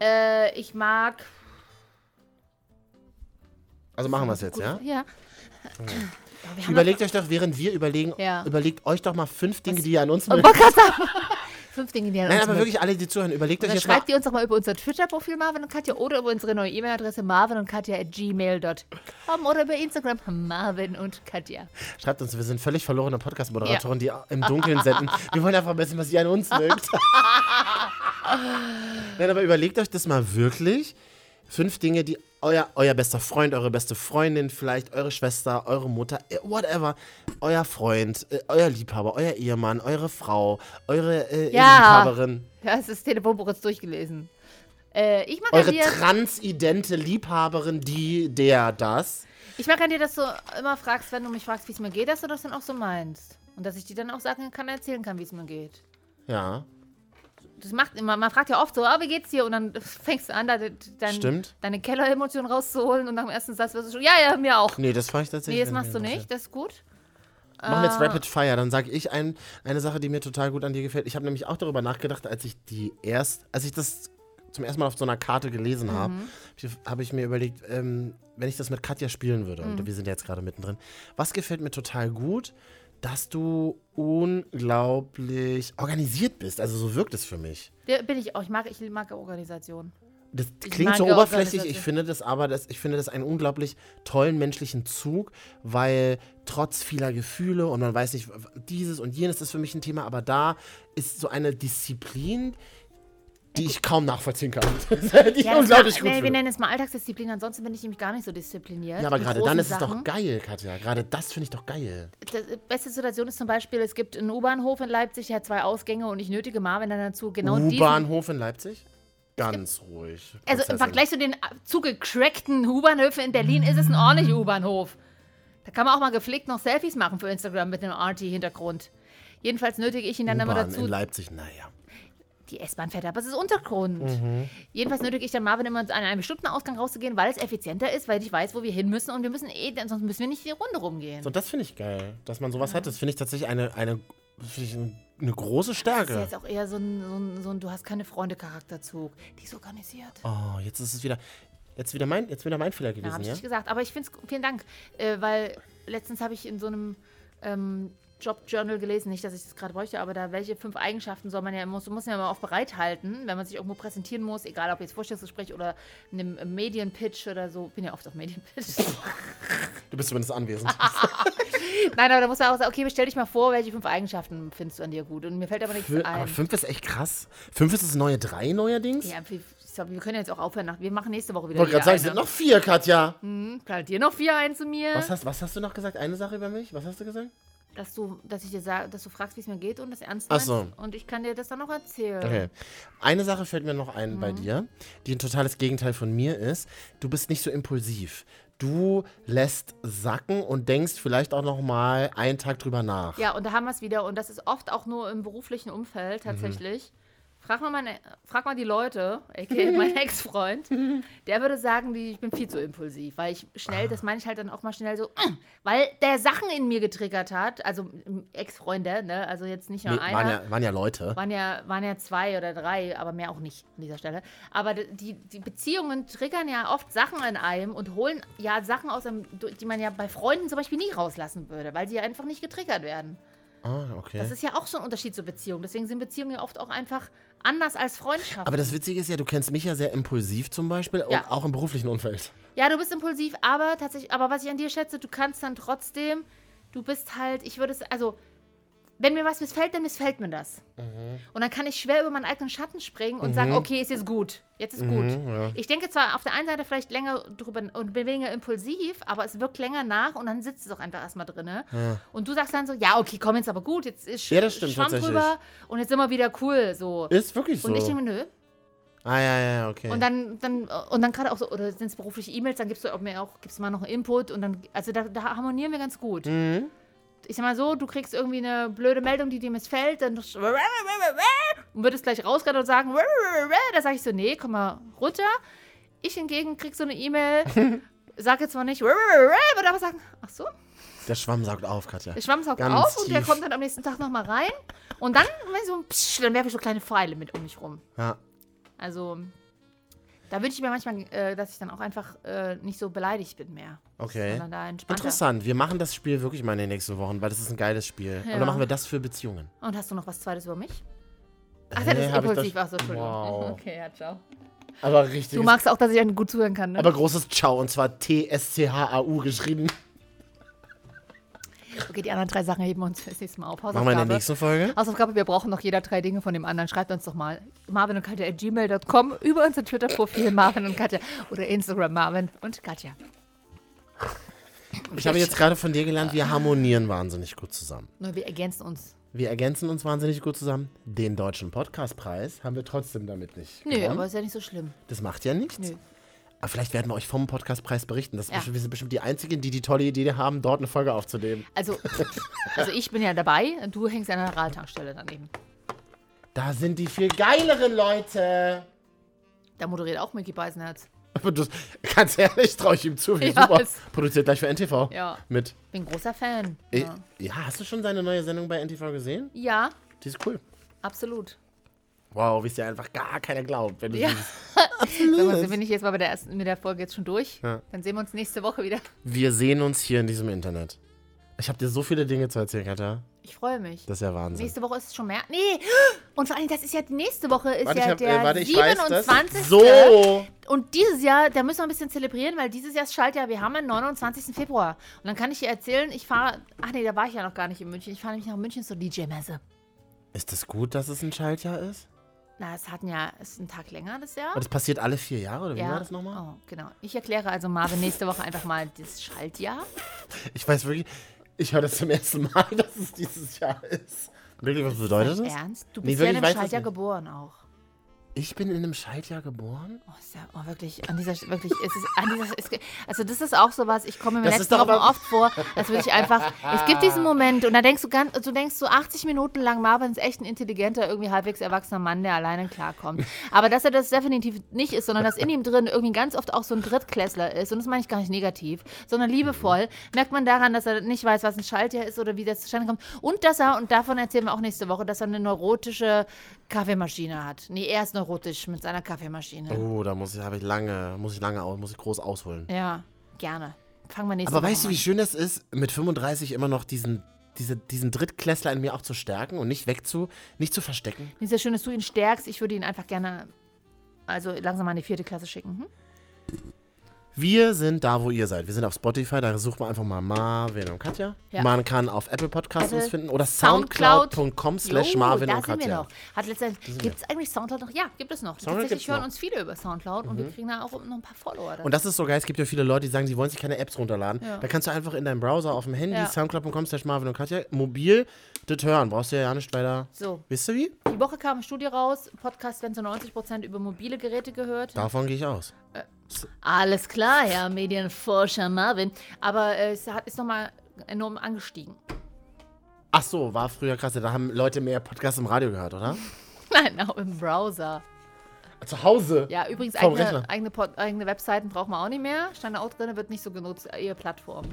Äh, ich mag. Also machen wir es jetzt, ja? Ja. Haben Überlegt euch doch, während wir überlegen, Ja. überlegt euch doch mal fünf Dinge, die ihr an uns noch- mögt. Fünf Dinge, die an Nein, uns aber mögen. wirklich alle, die zuhören, überlegt euch Dann jetzt mal. schreibt ihr uns doch mal über unser Twitter-Profil Marvin und Katja oder über unsere neue E-Mail-Adresse marvin und Katja at gmail.com oder über Instagram Marvin und Katja. Schreibt uns, wir sind völlig verlorene Podcast-Moderatoren, die im Dunkeln senden. Wir wollen einfach wissen, was ihr an uns mögt. *laughs* Nein, aber überlegt euch das mal wirklich. Fünf Dinge, die euer, euer bester Freund, eure beste Freundin, vielleicht eure Schwester, eure Mutter, äh, whatever, euer Freund, äh, euer Liebhaber, euer Ehemann, eure Frau, eure äh, Ja. Liebhaberin, Ja, es ist das Telefonbuch jetzt durchgelesen. Äh, ich mag eure an dir, transidente Liebhaberin, die, der, das. ich mag an dir, dass du immer fragst, wenn du mich fragst, wie es mir geht, dass du das dann auch so meinst. Und dass ich dir dann auch sagen kann, erzählen kann, wie es mir geht. Ja, Das macht immer, man fragt ja oft so, ah, wie geht's dir? Und dann fängst du an, da, dein, Stimmt. deine Kelleremotionen rauszuholen und nach dem ersten Satz wirst du schon, ja, ja, mir auch. nee, das fand ich tatsächlich. Nee, das machst du nicht, das ist gut. Machen wir jetzt Ah. Rapid Fire, dann sage ich ein, eine Sache, die mir total gut an dir gefällt. Ich habe nämlich auch darüber nachgedacht, als ich die erst, als ich das zum ersten Mal auf so einer Karte gelesen habe, Mhm. habe ich mir überlegt, ähm, wenn ich das mit Katja spielen würde, Mhm. und wir sind ja jetzt gerade mittendrin, was gefällt mir total gut, dass du unglaublich organisiert bist. Also so wirkt es für mich. Ja, bin ich auch. Ich mag, ich mag Organisation. Das Ich klingt so oberflächlich, ich finde das aber, das, ich finde das einen unglaublich tollen menschlichen Zug, weil trotz vieler Gefühle und man weiß nicht, dieses und jenes ist für mich ein Thema, aber da ist so eine Disziplin, die ich kaum nachvollziehen kann. *laughs* die ich Ja, unglaublich gut nee, wir nennen es mal Alltagsdisziplin, ansonsten bin ich nämlich gar nicht so diszipliniert. Ja, aber gerade dann ist es Sachen. doch geil, Katja. Gerade das finde ich doch geil. Die beste Situation ist zum Beispiel, es gibt einen U-Bahnhof in Leipzig, der hat zwei Ausgänge und ich nötige Marvin dann dazu, genau diesen... U-Bahnhof in Leipzig? Ganz ruhig. Also im. Vergleich zu den äh, zugecrackten U-Bahnhöfen in Berlin ist es ein ordentlicher U-Bahnhof. Da kann man auch mal gepflegt noch Selfies machen für Instagram mit einem Arty-Hintergrund. Jedenfalls nötige ich ihn dann immer dazu. in Leipzig, naja. Die S-Bahn fährt, aber es ist Untergrund. Mhm. Jedenfalls nötige ich dann Marvin immer an einem bestimmten Ausgang rauszugehen, weil es effizienter ist, weil ich weiß, wo wir hin müssen und wir müssen eh, sonst müssen wir nicht die Runde rumgehen. So, das finde ich geil, dass man sowas hat. Das finde ich tatsächlich eine, eine, ich eine große Das ist Stärke. ja jetzt auch eher so ein, so ein, so ein du hast keine Freunde-Charakterzug. Die ist organisiert. Oh, jetzt ist es wieder, jetzt wieder mein, jetzt wieder mein Fehler Ja, gewesen, habe ich ja? nicht gesagt. Aber ich finde es, vielen Dank, äh, weil letztens habe ich in so einem ähm, Job-Journal gelesen, nicht, dass ich das gerade bräuchte, aber da, welche fünf Eigenschaften soll man ja, muss, muss man ja immer auch bereithalten, wenn man sich irgendwo präsentieren muss, egal ob jetzt Vorstellungsgespräch oder in einem Medienpitch oder so. Bin ja oft auf Medienpitch. *laughs* Du bist zumindest anwesend. *laughs* Nein, aber da muss man auch sagen, okay, stell dich mal vor, welche fünf Eigenschaften findest du an dir gut. Und mir fällt aber nichts Fü- ein. aber fünf ist echt krass. Fünf ist das neue drei neuerdings? ja, glaub, wir können jetzt auch aufhören. Nach, wir machen nächste Woche wieder Ich wollte gerade sagen, es sind noch vier, Katja. Plant dir noch vier ein zu mir, Was hast, was hast du noch gesagt? Eine Sache über mich? Was hast du gesagt? Dass du, dass ich dir sage, dass du fragst, wie es mir geht und das ernst meinst. so. Und ich kann dir das dann noch erzählen. Okay. Eine Sache fällt mir noch ein bei Mhm. dir, die ein totales Gegenteil von mir ist. Du bist nicht so impulsiv. Du lässt sacken und denkst vielleicht auch noch mal einen Tag drüber nach. Ja, und da haben wir es wieder. Und das ist oft auch nur im beruflichen Umfeld Mhm. Frag, mal meine, frag mal die Leute, aka mein *laughs* Ex-Freund, der würde sagen, die, ich bin viel zu impulsiv, weil ich schnell, das meine ich halt dann auch mal schnell so, *clears throat* weil der Sachen in mir getriggert hat, also ähm, Ex-Freunde, ne, also jetzt nicht nur Nee, einer. waren, ja, waren ja Leute. Waren ja, waren ja zwei oder drei, aber mehr auch nicht an dieser Stelle. Aber die, die Beziehungen triggern ja oft Sachen in einem und holen ja Sachen aus einem, die man ja bei Freunden zum Beispiel nie rauslassen würde, weil sie ja einfach nicht getriggert werden. Ah, okay. Das ist ja auch so ein Unterschied zur Beziehung. Deswegen sind Beziehungen ja oft auch einfach anders als Freundschaften. Aber das Witzige ist ja, du kennst mich ja sehr impulsiv zum Beispiel, Ja. und auch im beruflichen Umfeld. ja, du bist impulsiv, aber tatsächlich, aber was ich an dir schätze, du kannst dann trotzdem, du bist halt, ich würde es, also, wenn mir was missfällt, dann missfällt mir das. Mhm. Und dann kann ich schwer über meinen eigenen Schatten springen und sagen, okay, ist jetzt gut. Jetzt ist gut. Mhm, ja. Ich denke zwar auf der einen Seite vielleicht länger drüber und bin weniger impulsiv, aber es wirkt länger nach und dann sitzt es auch einfach erstmal drin. Und du sagst dann so, ja, okay, komm jetzt aber gut, jetzt ist Ja, das stimmt Schwamm drüber und jetzt sind wir wieder cool. So. Ist wirklich so. Und ich denke mir, nö. ah, ja, ja, okay. Und dann, dann, und dann gerade auch so, oder sind es berufliche E-Mails, dann gibst du auch mir auch, gibst mal noch einen Input und dann, also da, da harmonieren wir ganz gut. Mhm. Ich sag mal so, du kriegst irgendwie eine blöde Meldung, die dir missfällt, dann und würdest gleich rausgehen und sagen, da sag ich so, nee, komm mal runter. Ich hingegen krieg so eine E-Mail, *laughs* sag jetzt mal nicht, würde aber sagen, ach so, Der Schwamm saugt auf, Katja. der Schwamm saugt Ganz auf und der tief. kommt dann am nächsten Tag nochmal rein. Und dann, wenn so, psch, dann werfe ich so kleine Pfeile mit um mich rum. Ja. Also, da wünsche ich mir manchmal, äh, dass ich dann auch einfach äh, nicht so beleidigt bin mehr. Okay. Da. Interessant. Wir machen das Spiel wirklich mal in den nächsten Wochen, weil das ist ein geiles Spiel. Und Ja. dann machen wir das für Beziehungen. Und hast du noch was Zweites über mich? Ach, Hä, das ist impulsiv. das- Ach so, Entschuldigung. Wow. *laughs* Okay, ja, ciao. Aber richtig. Du magst auch, dass ich gut zuhören kann, ne? aber großes Ciao und zwar T-S-C-H-A-U geschrieben. Okay, die anderen drei Sachen heben wir uns fürs nächste Mal auf. Machen wir in der nächsten Folge. Hausaufgabe, wir brauchen noch jeder drei Dinge von dem anderen. Schreibt uns doch mal. Marvin und Katja at gmail.com über unser Twitter-Profil Marvin und Katja oder Instagram Marvin und Katja. Ich habe jetzt gerade von dir gelernt, wir harmonieren wahnsinnig gut zusammen. Nur wir ergänzen uns. Wir ergänzen uns wahnsinnig gut zusammen. Den deutschen Podcastpreis haben wir trotzdem damit nicht. Nö, gewonnen. aber ist ja nicht so schlimm. Das macht ja nichts. Nö. Aber vielleicht werden wir euch vom Podcastpreis berichten. Das Ja. bestimmt, wir sind bestimmt die Einzigen, die die tolle Idee haben, dort eine Folge aufzunehmen. Also, also ich bin ja dabei und du hängst an der Radtankstelle daneben. Da sind die viel geileren Leute. Da moderiert auch Mickey Beisenherz. Das, ganz ehrlich, traue ich ihm zu. Wie Ja, super. Produziert gleich für NTV. Ja. Mit. Bin großer Fan. Eh, Ja, Ja, hast du schon seine neue Sendung bei NTV gesehen? ja Die ist cool. absolut. Wow, wie es dir einfach gar keiner glaubt, wenn du Ja. siehst. *laughs* Mal, bin ich jetzt mal bei der ersten, mit der Folge jetzt schon durch? Ja. Dann sehen wir uns nächste Woche wieder. Wir sehen uns hier in diesem Internet. Ich habe dir so viele Dinge zu erzählen, Katja. Ich freue mich. Das ist ja Wahnsinn. Nächste Woche ist es schon mehr. Nee! Und vor allem, das ist ja die nächste Woche ist Warte, ja hab, der äh, warte, ich weiß das. 27. So! Und dieses Jahr, da müssen wir ein bisschen zelebrieren, weil dieses Jahr ist Schaltjahr. Wir haben den 29. Februar. Und dann kann ich dir erzählen, ich fahre. Ach nee, da war ich ja noch gar nicht in München. Ich fahre nämlich nach München zur DJ-Messe. Ist es gut, dass es ein Schaltjahr ist? Na, es hatten ja, es ist ein Tag länger das Jahr. Und das passiert alle vier Jahre, oder wie ja. war das nochmal? Oh, genau. Ich erkläre also Marvin nächste Woche einfach mal das Schaltjahr. Ich weiß wirklich, ich höre das zum ersten Mal, *laughs* dass es dieses Jahr ist. Wirklich, was bedeutet das? Ernst? Du Nee, bist wirklich, ja das Schaltjahr geboren auch. Ich bin in einem Schaltjahr geboren? Oh, ist ja, oh, wirklich, an dieser, wirklich, es ist, an dieser, es, also das ist auch sowas, ich komme mir Das letzten Wochen oft vor, dass würde ich einfach, es gibt diesen Moment und da denkst du ganz, du denkst so 80 Minuten lang, Marvin ist echt ein intelligenter, irgendwie halbwegs erwachsener Mann, der alleine klarkommt. Aber dass er das definitiv nicht ist, sondern dass in ihm drin irgendwie ganz oft auch so ein Drittklässler ist und das meine ich gar nicht negativ, sondern liebevoll, merkt man daran, dass er nicht weiß, was ein Schaltjahr ist oder wie das zustande kommt und dass er, und davon erzählen wir auch nächste Woche, dass er eine neurotische Kaffeemaschine hat. Nee, er ist neurotisch mit seiner Kaffeemaschine. Oh, da muss ich, habe ich lange, muss ich lange, muss ich groß ausholen. Ja, gerne. Fangen wir nächste Aber Woche weißt du, an. wie schön es ist, mit 35 immer noch diesen, diese, diesen Drittklässler in mir auch zu stärken und nicht wegzu, nicht zu verstecken? Ist ja schön, dass du ihn stärkst. Ich würde ihn einfach gerne, also langsam mal in die vierte Klasse schicken. Hm? Wir sind da, wo ihr seid. Wir sind auf Spotify, da sucht man einfach mal Marvin und Katja. Ja. Man kann auf Apple Podcasts uns finden oder Soundcloud. soundcloud.com slash Marvin da und sind wir Katja. noch. Hat letztendlich, gibt es eigentlich Soundcloud noch? Ja, gibt es noch. Soundcloud Tatsächlich hören noch. Mhm. uns viele über Soundcloud und wir kriegen da auch noch ein paar Follower. Und das ist so geil, es gibt ja viele Leute, die sagen, sie wollen sich keine Apps runterladen. Ja. Da kannst du einfach in deinem Browser auf dem Handy, Ja. soundcloud.com slash Marvin und Katja, mobil, das hören. Brauchst du ja nicht weiter. so, Wisst ihr wie? die Woche kam eine Studie raus, Podcast werden zu 90% über mobile Geräte gehört. Davon gehe ich aus. Alles klar, Herr Medienforscher Marvin. Aber äh, es hat, ist nochmal enorm angestiegen. Ach so, war früher krass. Da haben Leute mehr Podcasts im Radio gehört, oder? *laughs* Nein, auch im Browser. Zu Hause. Ja, übrigens, Vom eigene, Rechner. eigene, Pod, eigene Webseiten braucht man auch nicht mehr. Stand da auch drin, wird nicht so genutzt, eher Plattform.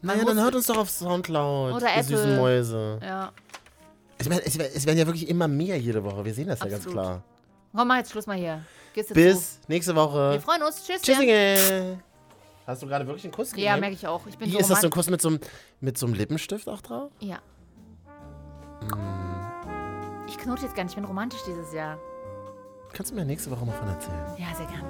Naja, dann hört uns doch auf Soundcloud. Oder ihr süßen Apple. Mäuse. Ja. Ich meine, es, es werden ja wirklich immer mehr jede Woche. Wir sehen das ja ganz Absolut. klar. Komm, mach jetzt Schluss mal hier. Gehst jetzt Bis zu. nächste Woche. Wir freuen uns. Tschüss. Tschüssinge. Hast du gerade wirklich einen Kuss gegeben? Ja, merke ich auch. Ich bin Wie, so ist das so ein Kuss mit so, einem, mit so einem Lippenstift auch drauf? Ja. Mm. Ich knote jetzt gar nicht. Ich bin romantisch dieses Jahr. Kannst du mir nächste Woche mal von erzählen? Ja, sehr gern.